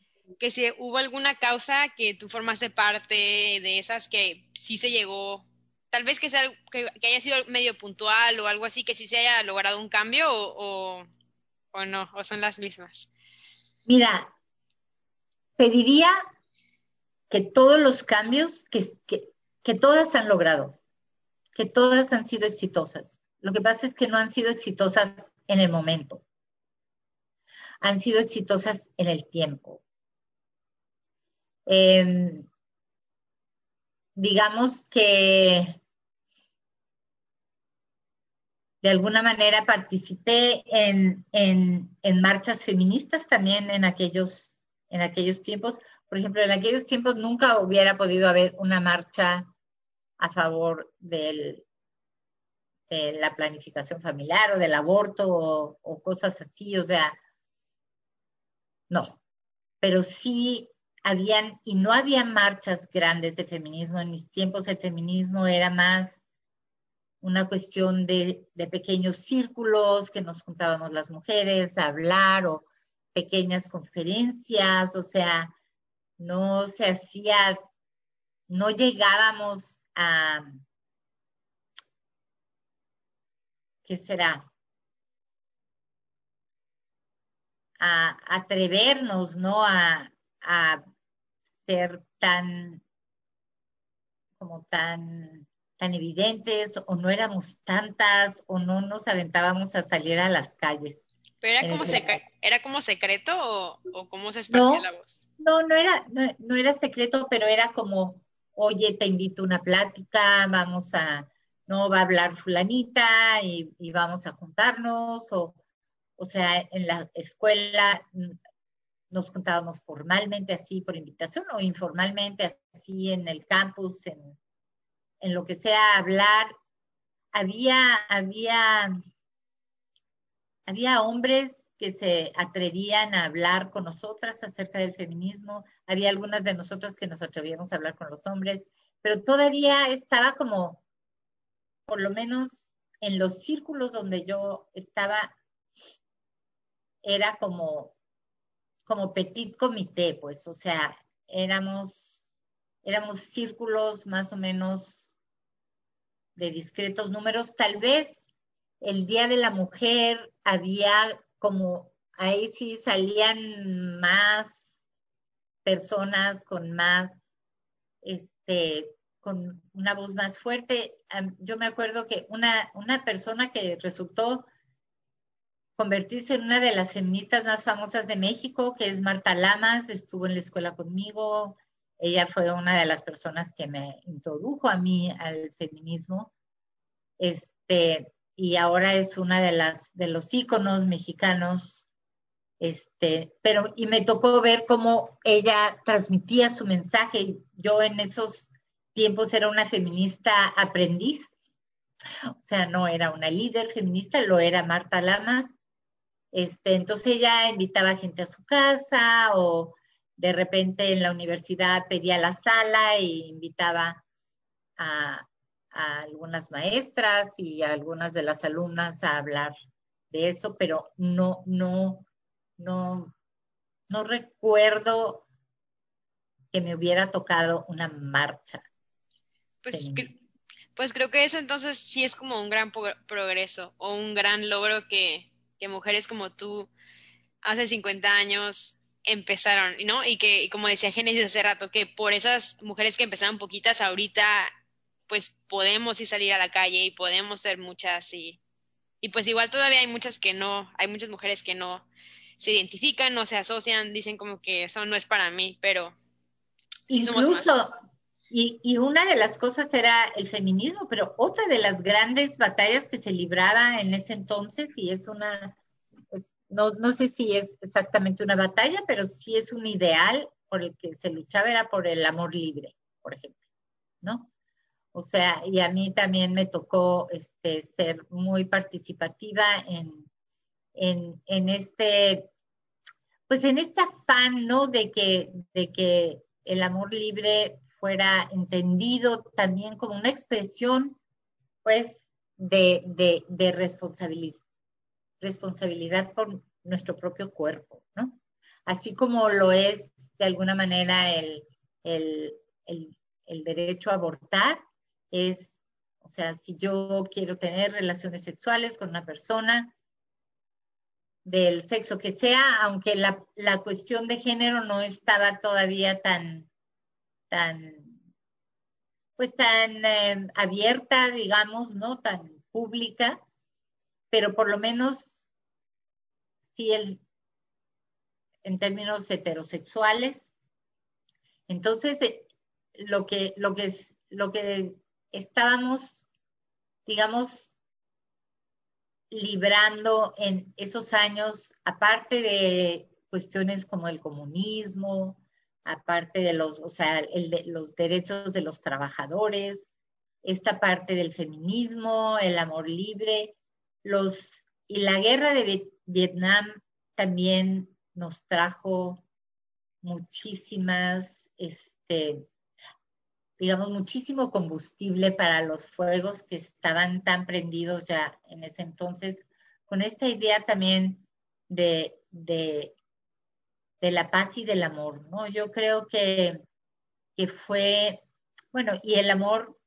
que si hubo alguna causa que tú formaste parte de esas que sí se llegó, tal vez que, sea, que, haya sido medio puntual o algo así, que sí se haya logrado un cambio o, o, o no, o son las mismas. Mira, pediría que todos los cambios, que, que, que todas han logrado, que todas han sido exitosas. Lo que pasa es que no han sido exitosas en el momento, han sido exitosas en el tiempo. Eh, digamos que de alguna manera participé en, en, en, marchas feministas también en aquellos, en aquellos tiempos, por ejemplo, en aquellos tiempos nunca hubiera podido haber una marcha a favor del, de la planificación familiar o del aborto o, o cosas así, o sea, no, pero sí habían, y no había marchas grandes de feminismo. En mis tiempos el feminismo era más una cuestión de, de, pequeños círculos que nos juntábamos las mujeres a hablar o pequeñas conferencias, o sea, no se hacía, no llegábamos a, ¿qué será? A atrevernos, ¿no? A, a ser tan, como tan, tan evidentes, o no éramos tantas, o no nos aventábamos a salir a las calles. ¿Pero era como, era como secreto o, o cómo se esparcía no, la voz? No, no era, no, no, era secreto, pero era como, oye, te invito a una plática, vamos a, no va a hablar fulanita y, y vamos a juntarnos, o, o sea, en la escuela nos juntábamos formalmente así por invitación o informalmente así en el campus, en, en lo que sea, hablar. Había, había había hombres que se atrevían a hablar con nosotras acerca del feminismo, había algunas de nosotras que nos atrevíamos a hablar con los hombres, pero todavía estaba como, por lo menos en los círculos donde yo estaba, era como, como petit comité, pues, o sea, éramos, éramos círculos más o menos de discretos números, tal vez el Día de la Mujer había como, ahí sí salían más personas con más, este, con una voz más fuerte. Yo me acuerdo que una, una persona que resultó convertirse en una de las feministas más famosas de México, que es Marta Lamas, estuvo en la escuela conmigo. Ella fue una de las personas que me introdujo a mí al feminismo. Este, y ahora es una de las de los íconos mexicanos. Este, pero y me tocó ver cómo ella transmitía su mensaje. Yo en esos tiempos era una feminista aprendiz. O sea, no era una líder feminista, lo era Marta Lamas este, entonces ella invitaba gente a su casa o de repente en la universidad pedía la sala e invitaba a, algunas maestras y a algunas de las alumnas a hablar de eso, pero no, no, no, no recuerdo que me hubiera tocado una marcha. Pues, pues creo que eso entonces sí es como un gran progreso o un gran logro que, que mujeres como tú hace 50 años empezaron, ¿no? Y que, como decía Génesis hace rato, que por esas mujeres que empezaron poquitas, ahorita pues podemos ir salir a la calle y podemos ser muchas y, y pues igual todavía hay muchas que no, hay muchas mujeres que no se identifican, no se asocian, dicen como que eso no es para mí, pero incluso Y, y una de las cosas era el feminismo, pero otra de las grandes batallas que se libraba en ese entonces, y es una, pues, no, no sé si es exactamente una batalla, pero sí es un ideal por el que se luchaba, era por el amor libre, por ejemplo, ¿no? O sea, y a mí también me tocó este, ser muy participativa en, en, en este, pues en este afán, ¿no? De que, de que el amor libre fuera entendido también como una expresión, pues, de, responsabilidad, por nuestro propio cuerpo, ¿no? Así como lo es de alguna manera el, derecho a abortar, es, o sea, si yo quiero tener relaciones sexuales con una persona, del sexo que sea, aunque la, cuestión de género no estaba todavía tan, tan, pues tan eh, abierta, digamos, ¿no? Tan pública, pero por lo menos sí el, en términos heterosexuales. Entonces, eh, lo que, lo que, lo que estábamos, digamos, librando en esos años, aparte de cuestiones como el comunismo, aparte de los, o sea, el los derechos de los trabajadores, esta parte del feminismo, el amor libre, los, y la guerra de Vietnam también nos trajo muchísimas, este, digamos, muchísimo combustible para los fuegos que estaban tan prendidos ya en ese entonces, con esta idea también de de la paz y del amor, ¿no? Yo creo que, que fue, bueno, y el amor,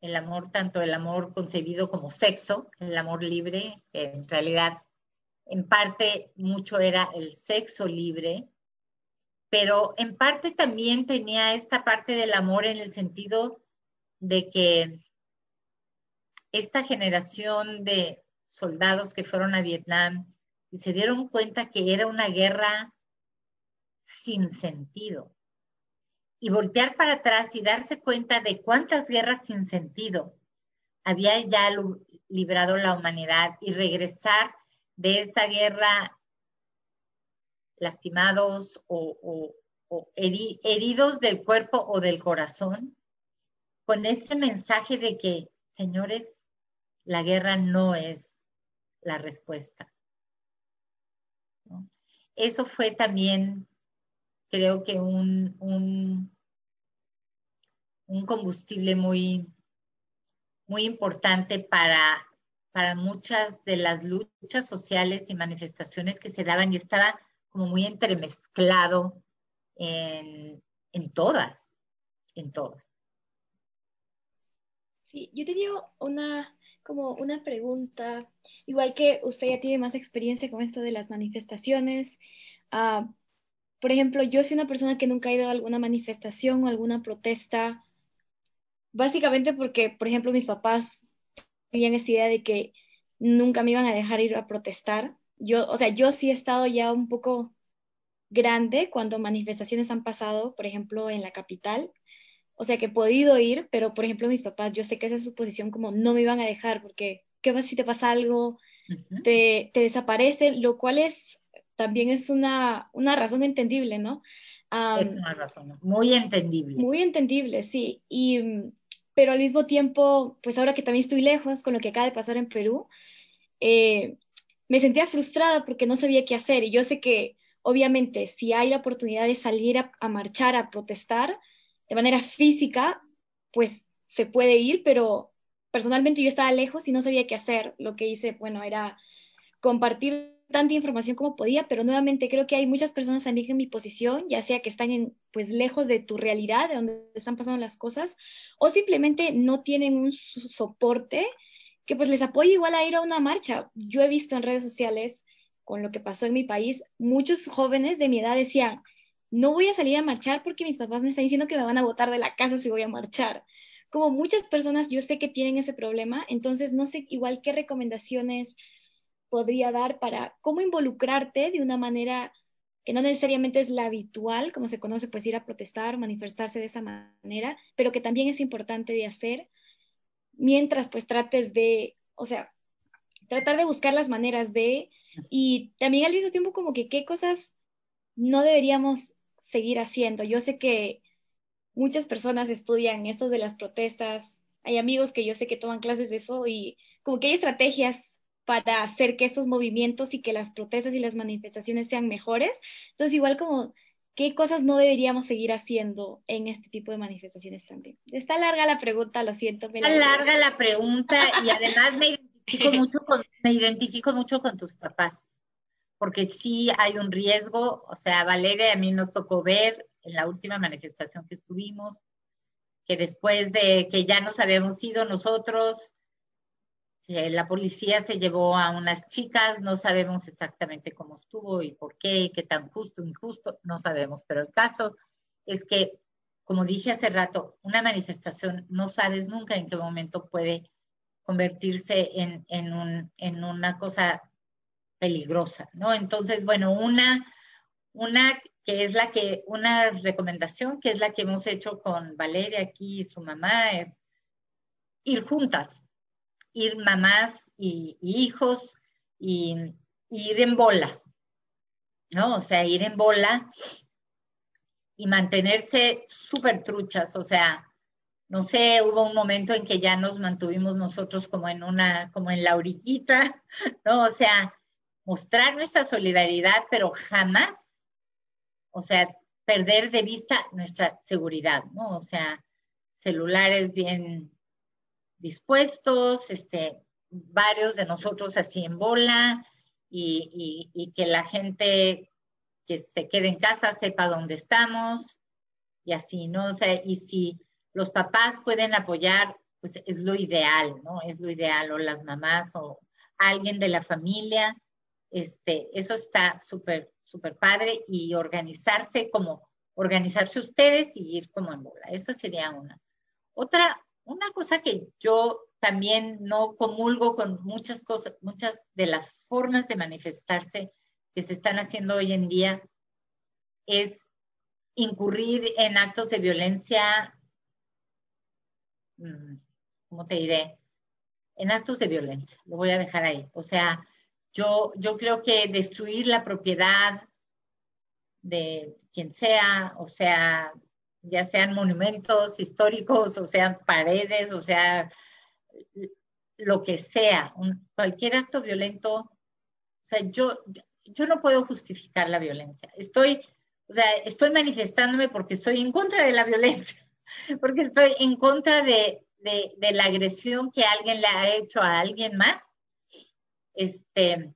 el amor, tanto el amor concebido como sexo, el amor libre, en realidad en parte mucho era el sexo libre, pero en parte también tenía esta parte del amor en el sentido de que esta generación de soldados que fueron a Vietnam y se dieron cuenta que era una guerra sin sentido. Y voltear para atrás y darse cuenta de cuántas guerras sin sentido había ya librado la humanidad y regresar de esa guerra lastimados o, heridos del cuerpo o del corazón, con ese mensaje de que, señores, la guerra no es la respuesta. Eso fue también, creo que un, un, combustible muy, muy importante para, para muchas de las luchas sociales y manifestaciones que se daban y estaba como muy entremezclado en, en todas, en. Sí, yo tenía una como una pregunta, igual que usted ya tiene más experiencia con esto de las manifestaciones, uh, por ejemplo, yo soy una persona que nunca ha ido a alguna manifestación o alguna protesta, básicamente porque, por ejemplo, mis papás tenían esta idea de que nunca me iban a dejar ir a protestar. Yo, o sea, yo sí he estado ya un poco grande cuando manifestaciones han pasado, por ejemplo, en la capital. O sea, que he podido ir, pero por ejemplo, mis papás, yo sé que esa es su posición como no me iban a dejar porque, ¿qué pasa si te pasa algo? te, te desaparece, lo cual es también es una, una razón entendible, ¿no? es una razón muy entendible. Muy entendible, sí. Y, pero al mismo tiempo, pues ahora que también estoy lejos con lo que acaba de pasar en Perú, eh, me sentía frustrada porque no sabía qué hacer. Y yo sé que, obviamente, si hay la oportunidad de salir a, a marchar, a protestar de manera física, pues se puede ir, pero personalmente yo estaba lejos y no sabía qué hacer. Lo que hice, bueno, era compartir tanta información como podía, pero nuevamente creo que hay muchas personas también en mi posición, ya sea que están en, pues lejos de tu realidad, de donde están pasando las cosas, o simplemente no tienen un soporte que pues les apoye igual a ir a una marcha. Yo he visto en redes sociales, con lo que pasó en mi país, muchos jóvenes de mi edad decían, no voy a salir a marchar porque mis papás me están diciendo que me van a botar de la casa si voy a marchar. Como muchas personas yo sé que tienen ese problema, entonces no sé igual qué recomendaciones podría dar para cómo involucrarte de una manera que no necesariamente es la habitual, como se conoce, pues ir a protestar, manifestarse de esa manera, pero que también es importante de hacer mientras pues trates de, o sea, tratar de buscar las maneras de, y también al mismo tiempo como que qué cosas no deberíamos seguir haciendo. Yo sé que muchas personas estudian esto de las protestas, hay amigos que yo sé que toman clases de eso y como que hay estrategias para hacer que esos movimientos y que las protestas y las manifestaciones sean mejores. Entonces, igual como, ¿qué cosas no deberíamos seguir haciendo en este tipo de manifestaciones también? Está larga la pregunta, lo siento. Está larga la pregunta y además me identifico, mucho con, me identifico mucho con tus papás, porque sí hay un riesgo, o sea, Valeria, a mí nos tocó ver en la última manifestación que estuvimos, que después de que ya nos habíamos ido nosotros, la policía se llevó a unas chicas, no sabemos exactamente cómo estuvo y por qué, qué tan justo, injusto, no sabemos, pero el caso es que, como dije hace rato, una manifestación no sabes nunca en qué momento puede convertirse en, en, un, en una cosa peligrosa, ¿no? Entonces, bueno, una, una que es la que, una recomendación que es la que hemos hecho con Valeria aquí y su mamá es ir juntas, ir mamás y, hijos y, ir en bola, ¿no? O sea, ir en bola y mantenerse súper truchas, o sea, no sé, hubo un momento en que ya nos mantuvimos nosotros como en una, como en la orillita, ¿no? O sea, mostrar nuestra solidaridad, pero jamás, o sea, perder de vista nuestra seguridad, ¿no? O sea, celulares bien dispuestos, este, varios de nosotros así en bola y, que la gente que se quede en casa sepa dónde estamos y así, ¿no? O sea, y si los papás pueden apoyar, pues es lo ideal, ¿no? Es lo ideal, o las mamás o alguien de la familia, este, eso está súper, súper padre y organizarse como, organizarse ustedes y ir como en bola, esa sería una. Otra, una cosa que yo también no comulgo con muchas cosas, muchas de las formas de manifestarse que se están haciendo hoy en día es incurrir en actos de violencia, mm, ¿cómo te diré? En actos de violencia, lo voy a dejar ahí. O sea, yo, yo creo que destruir la propiedad de quien sea, o sea, ya sean monumentos históricos, o sean paredes, o sea, lo que sea, cualquier acto violento, o sea, yo, yo no puedo justificar la violencia. Estoy, o sea, estoy manifestándome porque estoy en contra de la violencia, porque estoy en contra de, de la agresión que alguien le ha hecho a alguien más. Este,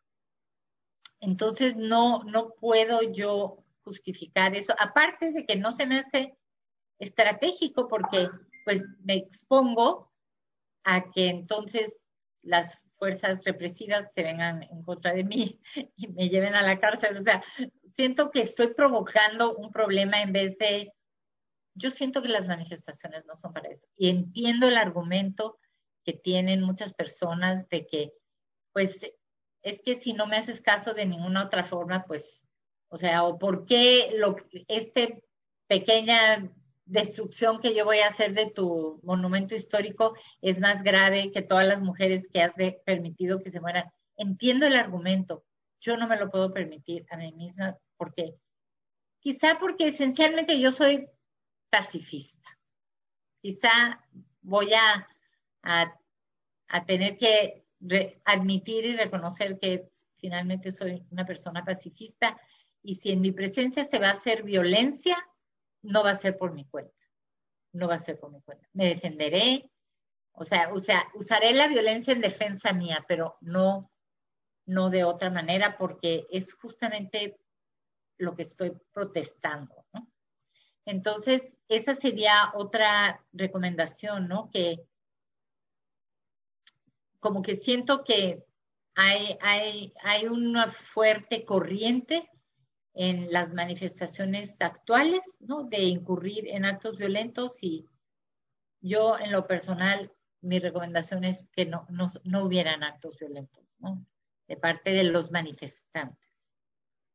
entonces no, no puedo yo justificar eso, aparte de que no se me hace estratégico porque pues me expongo a que entonces las fuerzas represivas se vengan en contra de mí y me lleven a la cárcel. O sea, siento que estoy provocando un problema en vez de, yo siento que las manifestaciones no son para eso. Y entiendo el argumento que tienen muchas personas de que, pues, es que si no me haces caso de ninguna otra forma, pues, o sea, o por qué lo, este pequeña destrucción que yo voy a hacer de tu monumento histórico es más grave que todas las mujeres que has permitido que se mueran. Entiendo el argumento, yo no me lo puedo permitir a mí misma porque quizá porque esencialmente yo soy pacifista. Quizá voy a, a, tener que admitir y reconocer que finalmente soy una persona pacifista y si en mi presencia se va a hacer violencia, no va a ser por mi cuenta. No va a ser por mi cuenta. Me defenderé, o sea, o sea usaré la violencia en defensa mía, pero no no de otra manera, porque es justamente lo que estoy protestando. Entonces, esa sería otra recomendación, ¿no? Que como que siento que hay, hay, hay una fuerte corriente en las manifestaciones actuales, ¿no? De incurrir en actos violentos y yo en lo personal, mi recomendación es que no, no, no hubieran actos violentos, ¿no? de parte de los manifestantes,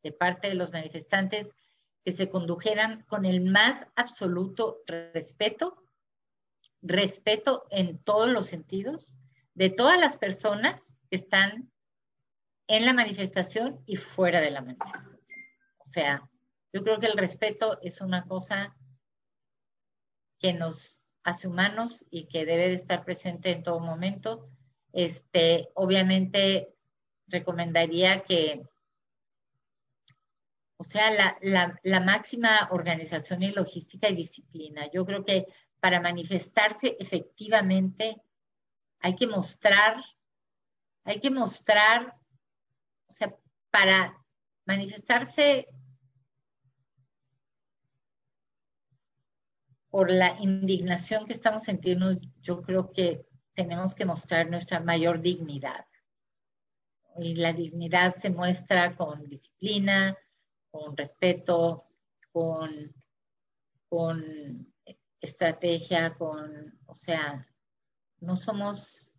de parte de los manifestantes que se condujeran con el más absoluto respeto, respeto en todos los sentidos, de todas las personas que están en la manifestación y fuera de la manifestación. O sea, yo creo que el respeto es una cosa que nos hace humanos y que debe de estar presente en todo momento. Este, obviamente recomendaría que, o sea, la, máxima organización y logística y disciplina. Yo creo que para manifestarse efectivamente hay que mostrar, hay que mostrar, o sea, para manifestarse por la indignación que estamos sintiendo, yo creo que tenemos que mostrar nuestra mayor dignidad. Y la dignidad se muestra con disciplina, con respeto, con, con estrategia, con, o sea, no somos,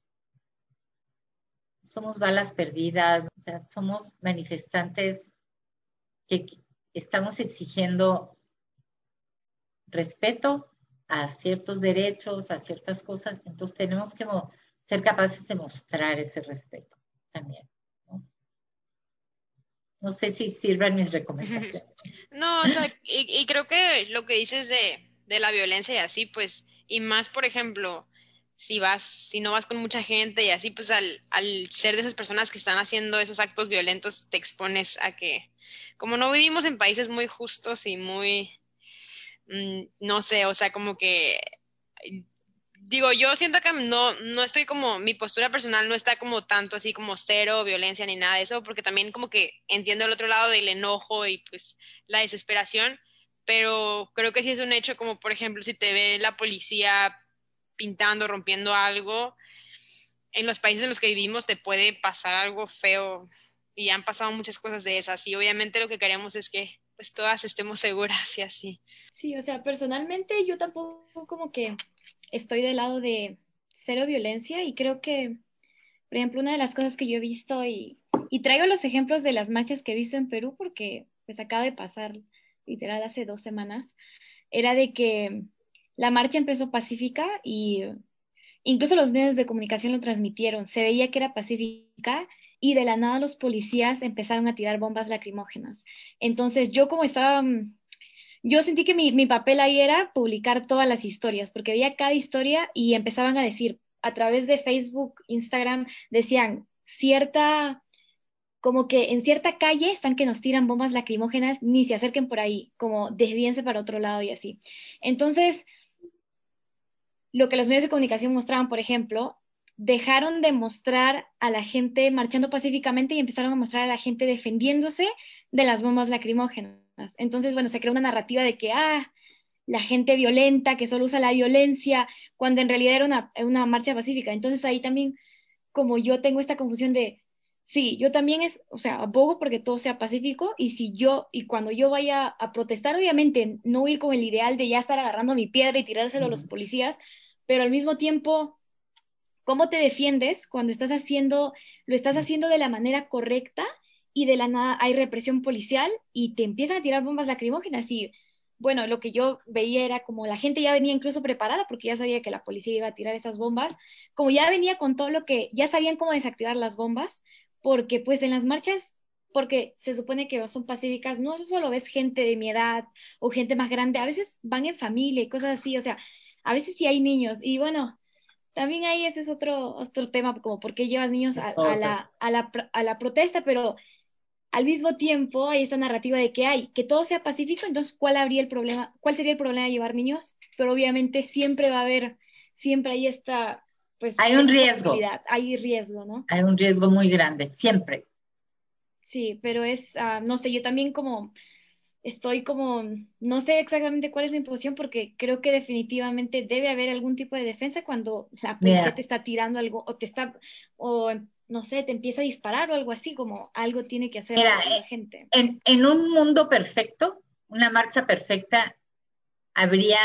somos balas perdidas, o sea, somos manifestantes que estamos exigiendo respeto a ciertos derechos, a ciertas cosas, entonces tenemos que ser capaces de mostrar ese respeto también. No sé si sirven mis recomendaciones. No, o sea, y, creo que lo que dices de, de, la violencia y así, pues, y más, por ejemplo, si vas, si no vas con mucha gente y así, pues al, al ser de esas personas que están haciendo esos actos violentos, te expones a que, como no vivimos en países muy justos y muy, mm, no sé, o sea, como que digo, yo siento que no, no estoy como, mi postura personal no está como tanto así como cero violencia ni nada de eso, porque también como que entiendo el otro lado del enojo y pues la desesperación, pero creo que sí es un hecho como, por ejemplo, si te ve la policía pintando, rompiendo algo, en los países en los que vivimos te puede pasar algo feo y han pasado muchas cosas de esas y obviamente lo que queremos es que pues todas estemos seguras y así. Sí, o sea, personalmente yo tampoco como que estoy del lado de cero violencia y creo que, por ejemplo, una de las cosas que yo he visto y, y traigo los ejemplos de las marchas que he visto en Perú porque pues acaba de pasar literal hace dos semanas, era de que la marcha empezó pacífica y incluso los medios de comunicación lo transmitieron, se veía que era pacífica y de la nada los policías empezaron a tirar bombas lacrimógenas. Entonces yo como estaba yo sentí que mi, mi, papel ahí era publicar todas las historias, porque veía cada historia y empezaban a decir, a través de Facebook, Instagram, decían cierta, como que en cierta calle están que nos tiran bombas lacrimógenas, ni se acerquen por ahí, como desvíense para otro lado y así. Entonces, lo que los medios de comunicación mostraban, por ejemplo, dejaron de mostrar a la gente marchando pacíficamente y empezaron a mostrar a la gente defendiéndose de las bombas lacrimógenas. Entonces, bueno, se creó una narrativa de que, ah, la gente violenta, que solo usa la violencia, cuando en realidad era una, marcha pacífica. Entonces ahí también, como yo tengo esta confusión de Sí, yo también es, o sea, abogo porque todo sea pacífico y si yo, y cuando yo vaya a protestar, obviamente no ir con el ideal de ya estar agarrando mi piedra y tirárselo a los policías, pero al mismo tiempo, ¿cómo te defiendes cuando estás haciendo, lo estás haciendo de la manera correcta y de la nada hay represión policial y te empiezan a tirar bombas lacrimógenas y bueno, lo que yo veía era como la gente ya venía incluso preparada porque ya sabía que la policía iba a tirar esas bombas, como ya venía con todo lo que, ya sabían cómo desactivar las bombas, porque pues en las marchas, porque se supone que son pacíficas, no solo ves gente de mi edad o gente más grande, a veces van en familia y cosas así, o sea, a veces sí hay niños y bueno, también ahí ese es otro, otro tema, como por qué llevas niños a, la, a, la, a la protesta, pero al mismo tiempo hay esta narrativa de que hay, que todo sea pacífico, entonces ¿cuál habría el problema? ¿Cuál sería el problema de llevar niños? Pero obviamente siempre va a haber, siempre hay esta pues hay un riesgo. Hay riesgo, ¿no? Hay un riesgo muy grande, siempre. Sí, pero es, ah, no sé, yo también como estoy como, no sé exactamente cuál es mi posición porque creo que definitivamente debe haber algún tipo de defensa cuando la policía te está tirando algo o te está, o no sé, te empieza a disparar o algo así, como algo tiene que hacer la gente. En, en un mundo perfecto, una marcha perfecta, habría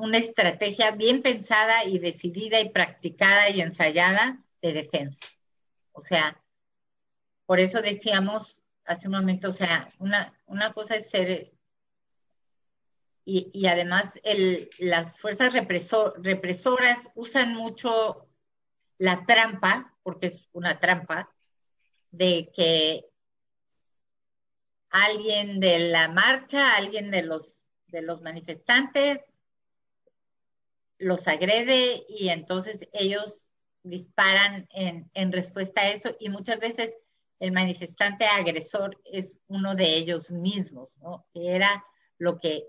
una estrategia bien pensada y decidida y practicada y ensayada de defensa. O sea, por eso decíamos hace un momento, o sea, una, una cosa es ser, y, y además el, las fuerzas represoras usan mucho la trampa, porque es una trampa, de que alguien de la marcha, alguien de los, de los manifestantes los agrede y entonces ellos disparan en, en, respuesta a eso y muchas veces el manifestante agresor es uno de ellos mismos, ¿no? Que era lo que,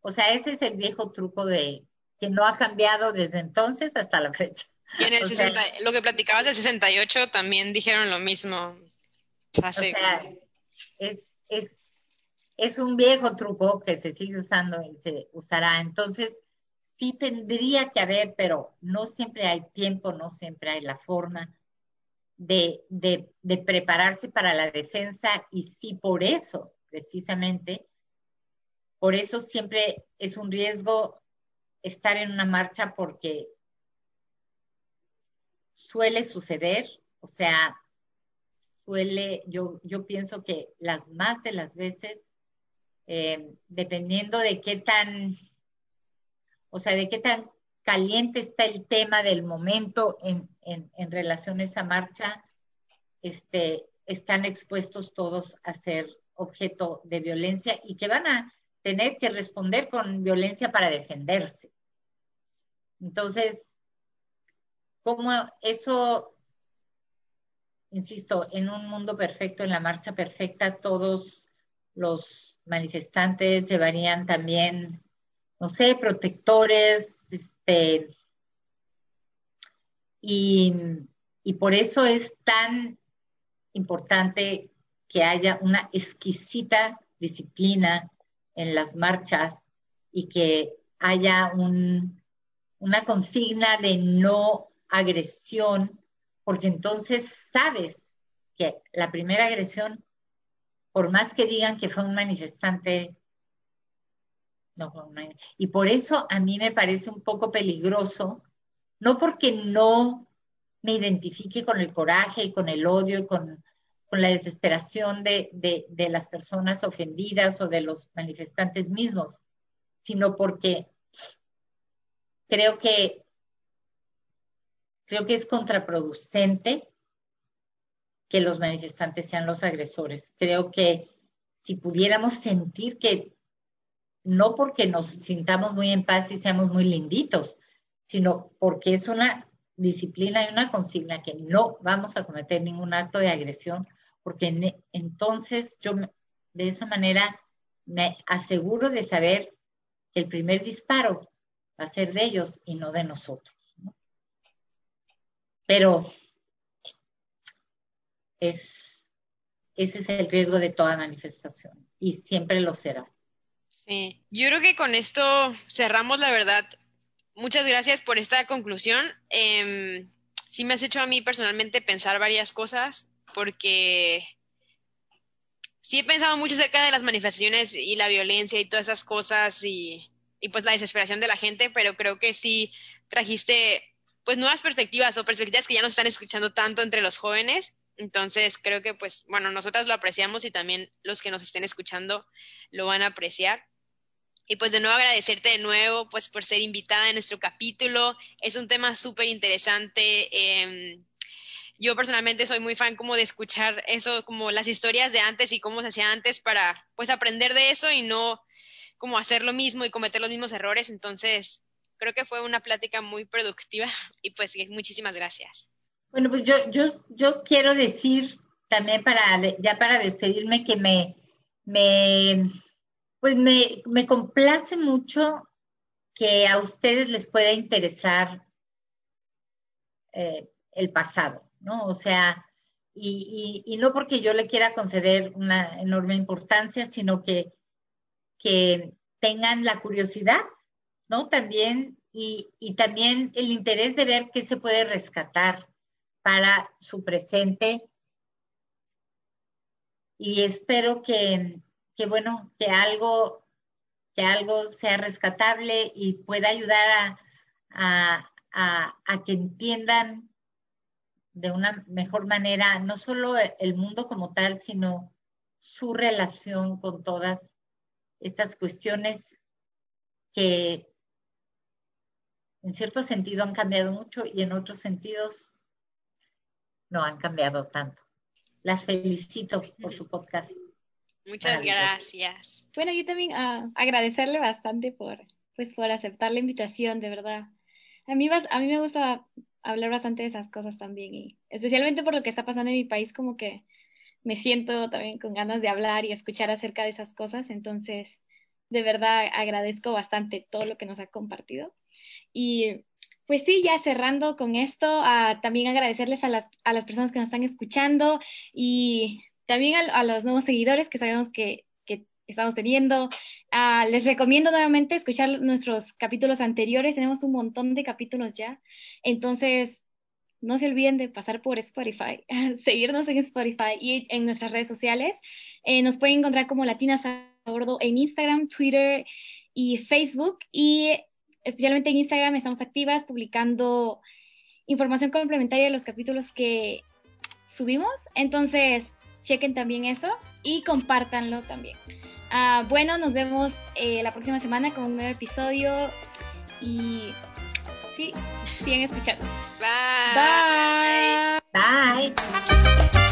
o sea, ese es el viejo truco de que no ha cambiado desde entonces hasta la fecha. Y en el 60, lo que platicabas del 68 también dijeron lo mismo. O sea, es, es, es un viejo truco que se sigue usando y se usará. Entonces, sí tendría que haber, pero no siempre hay tiempo, no siempre hay la forma de, de, prepararse para la defensa y sí por eso, precisamente, por eso siempre es un riesgo estar en una marcha porque suele suceder, o sea, suele, yo, yo pienso que las más de las veces, eh, dependiendo de qué tan o sea, de qué tan caliente está el tema del momento en, en, relación a esa marcha, este, están expuestos todos a ser objeto de violencia y que van a tener que responder con violencia para defenderse. Entonces, ¿cómo eso, insisto, en un mundo perfecto, en la marcha perfecta, todos los manifestantes llevarían también no sé, protectores, este, y, y por eso es tan importante que haya una exquisita disciplina en las marchas y que haya un, una consigna de no agresión, porque entonces sabes que la primera agresión, por más que digan que fue un manifestante no, y por eso a mí me parece un poco peligroso, no porque no me identifique con el coraje y con el odio y con, la desesperación de, de, las personas ofendidas o de los manifestantes mismos, sino porque creo que creo que es contraproducente que los manifestantes sean los agresores. Creo que si pudiéramos sentir que no porque nos sintamos muy en paz y seamos muy linditos, sino porque es una disciplina y una consigna que no vamos a cometer ningún acto de agresión, porque entonces yo de esa manera me aseguro de saber que el primer disparo va a ser de ellos y no de nosotros. Pero es, ese es el riesgo de toda manifestación y siempre lo será. Sí, yo creo que con esto cerramos la verdad. Muchas gracias por esta conclusión. Eh, sí me has hecho a mí personalmente pensar varias cosas porque sí he pensado mucho acerca de las manifestaciones y la violencia y todas esas cosas y, y pues la desesperación de la gente, pero creo que sí trajiste pues nuevas perspectivas o perspectivas que ya no están escuchando tanto entre los jóvenes. Entonces creo que pues bueno, nosotras lo apreciamos y también los que nos estén escuchando lo van a apreciar. Y pues de nuevo agradecerte de nuevo pues por ser invitada en nuestro capítulo. Es un tema súper interesante. Eh, yo personalmente soy muy fan como de escuchar eso, como las historias de antes y cómo se hacía antes para pues aprender de eso y no como hacer lo mismo y cometer los mismos errores. Entonces, creo que fue una plática muy productiva y pues muchísimas gracias. Bueno, pues yo, yo, yo quiero decir también para, ya para despedirme que me, me, pues me, me complace mucho que a ustedes les pueda interesar eh, el pasado. ¿no? O sea, y, y, no porque yo le quiera conceder una enorme importancia, sino que, que tengan la curiosidad, ¿no? También, y, y también el interés de ver qué se puede rescatar para su presente. Y espero que, que bueno, que algo, que algo sea rescatable y pueda ayudar a, a, a, a que entiendan de una mejor manera, no solo el mundo como tal, sino su relación con todas estas cuestiones que en cierto sentido han cambiado mucho y en otros sentidos no han cambiado tanto. Las felicito por su podcast. Muchas gracias. Bueno, yo también uh, agradecerle bastante por, pues, por aceptar la invitación, de verdad. A mí, a mí me gusta hablar bastante de esas cosas también y especialmente por lo que está pasando en mi país, como que me siento también con ganas de hablar y escuchar acerca de esas cosas. Entonces, de verdad agradezco bastante todo lo que nos ha compartido. Y pues sí, ya cerrando con esto, uh, también agradecerles a las, a las personas que nos están escuchando y también a, los nuevos seguidores que sabemos que, que estamos teniendo. Uh, les recomiendo nuevamente escuchar nuestros capítulos anteriores. Tenemos un montón de capítulos ya. Entonces, no se olviden de pasar por Spotify, seguirnos en Spotify y en nuestras redes sociales. Eh, nos pueden encontrar como Latinas a bordo en Instagram, Twitter y Facebook. Y especialmente en Instagram estamos activas publicando información complementaria de los capítulos que subimos. Entonces, chequen también eso y compártanlo también. Uh, bueno, nos vemos eh, la próxima semana con un nuevo episodio y sí, siguen escuchando. Bye. Bye. Bye.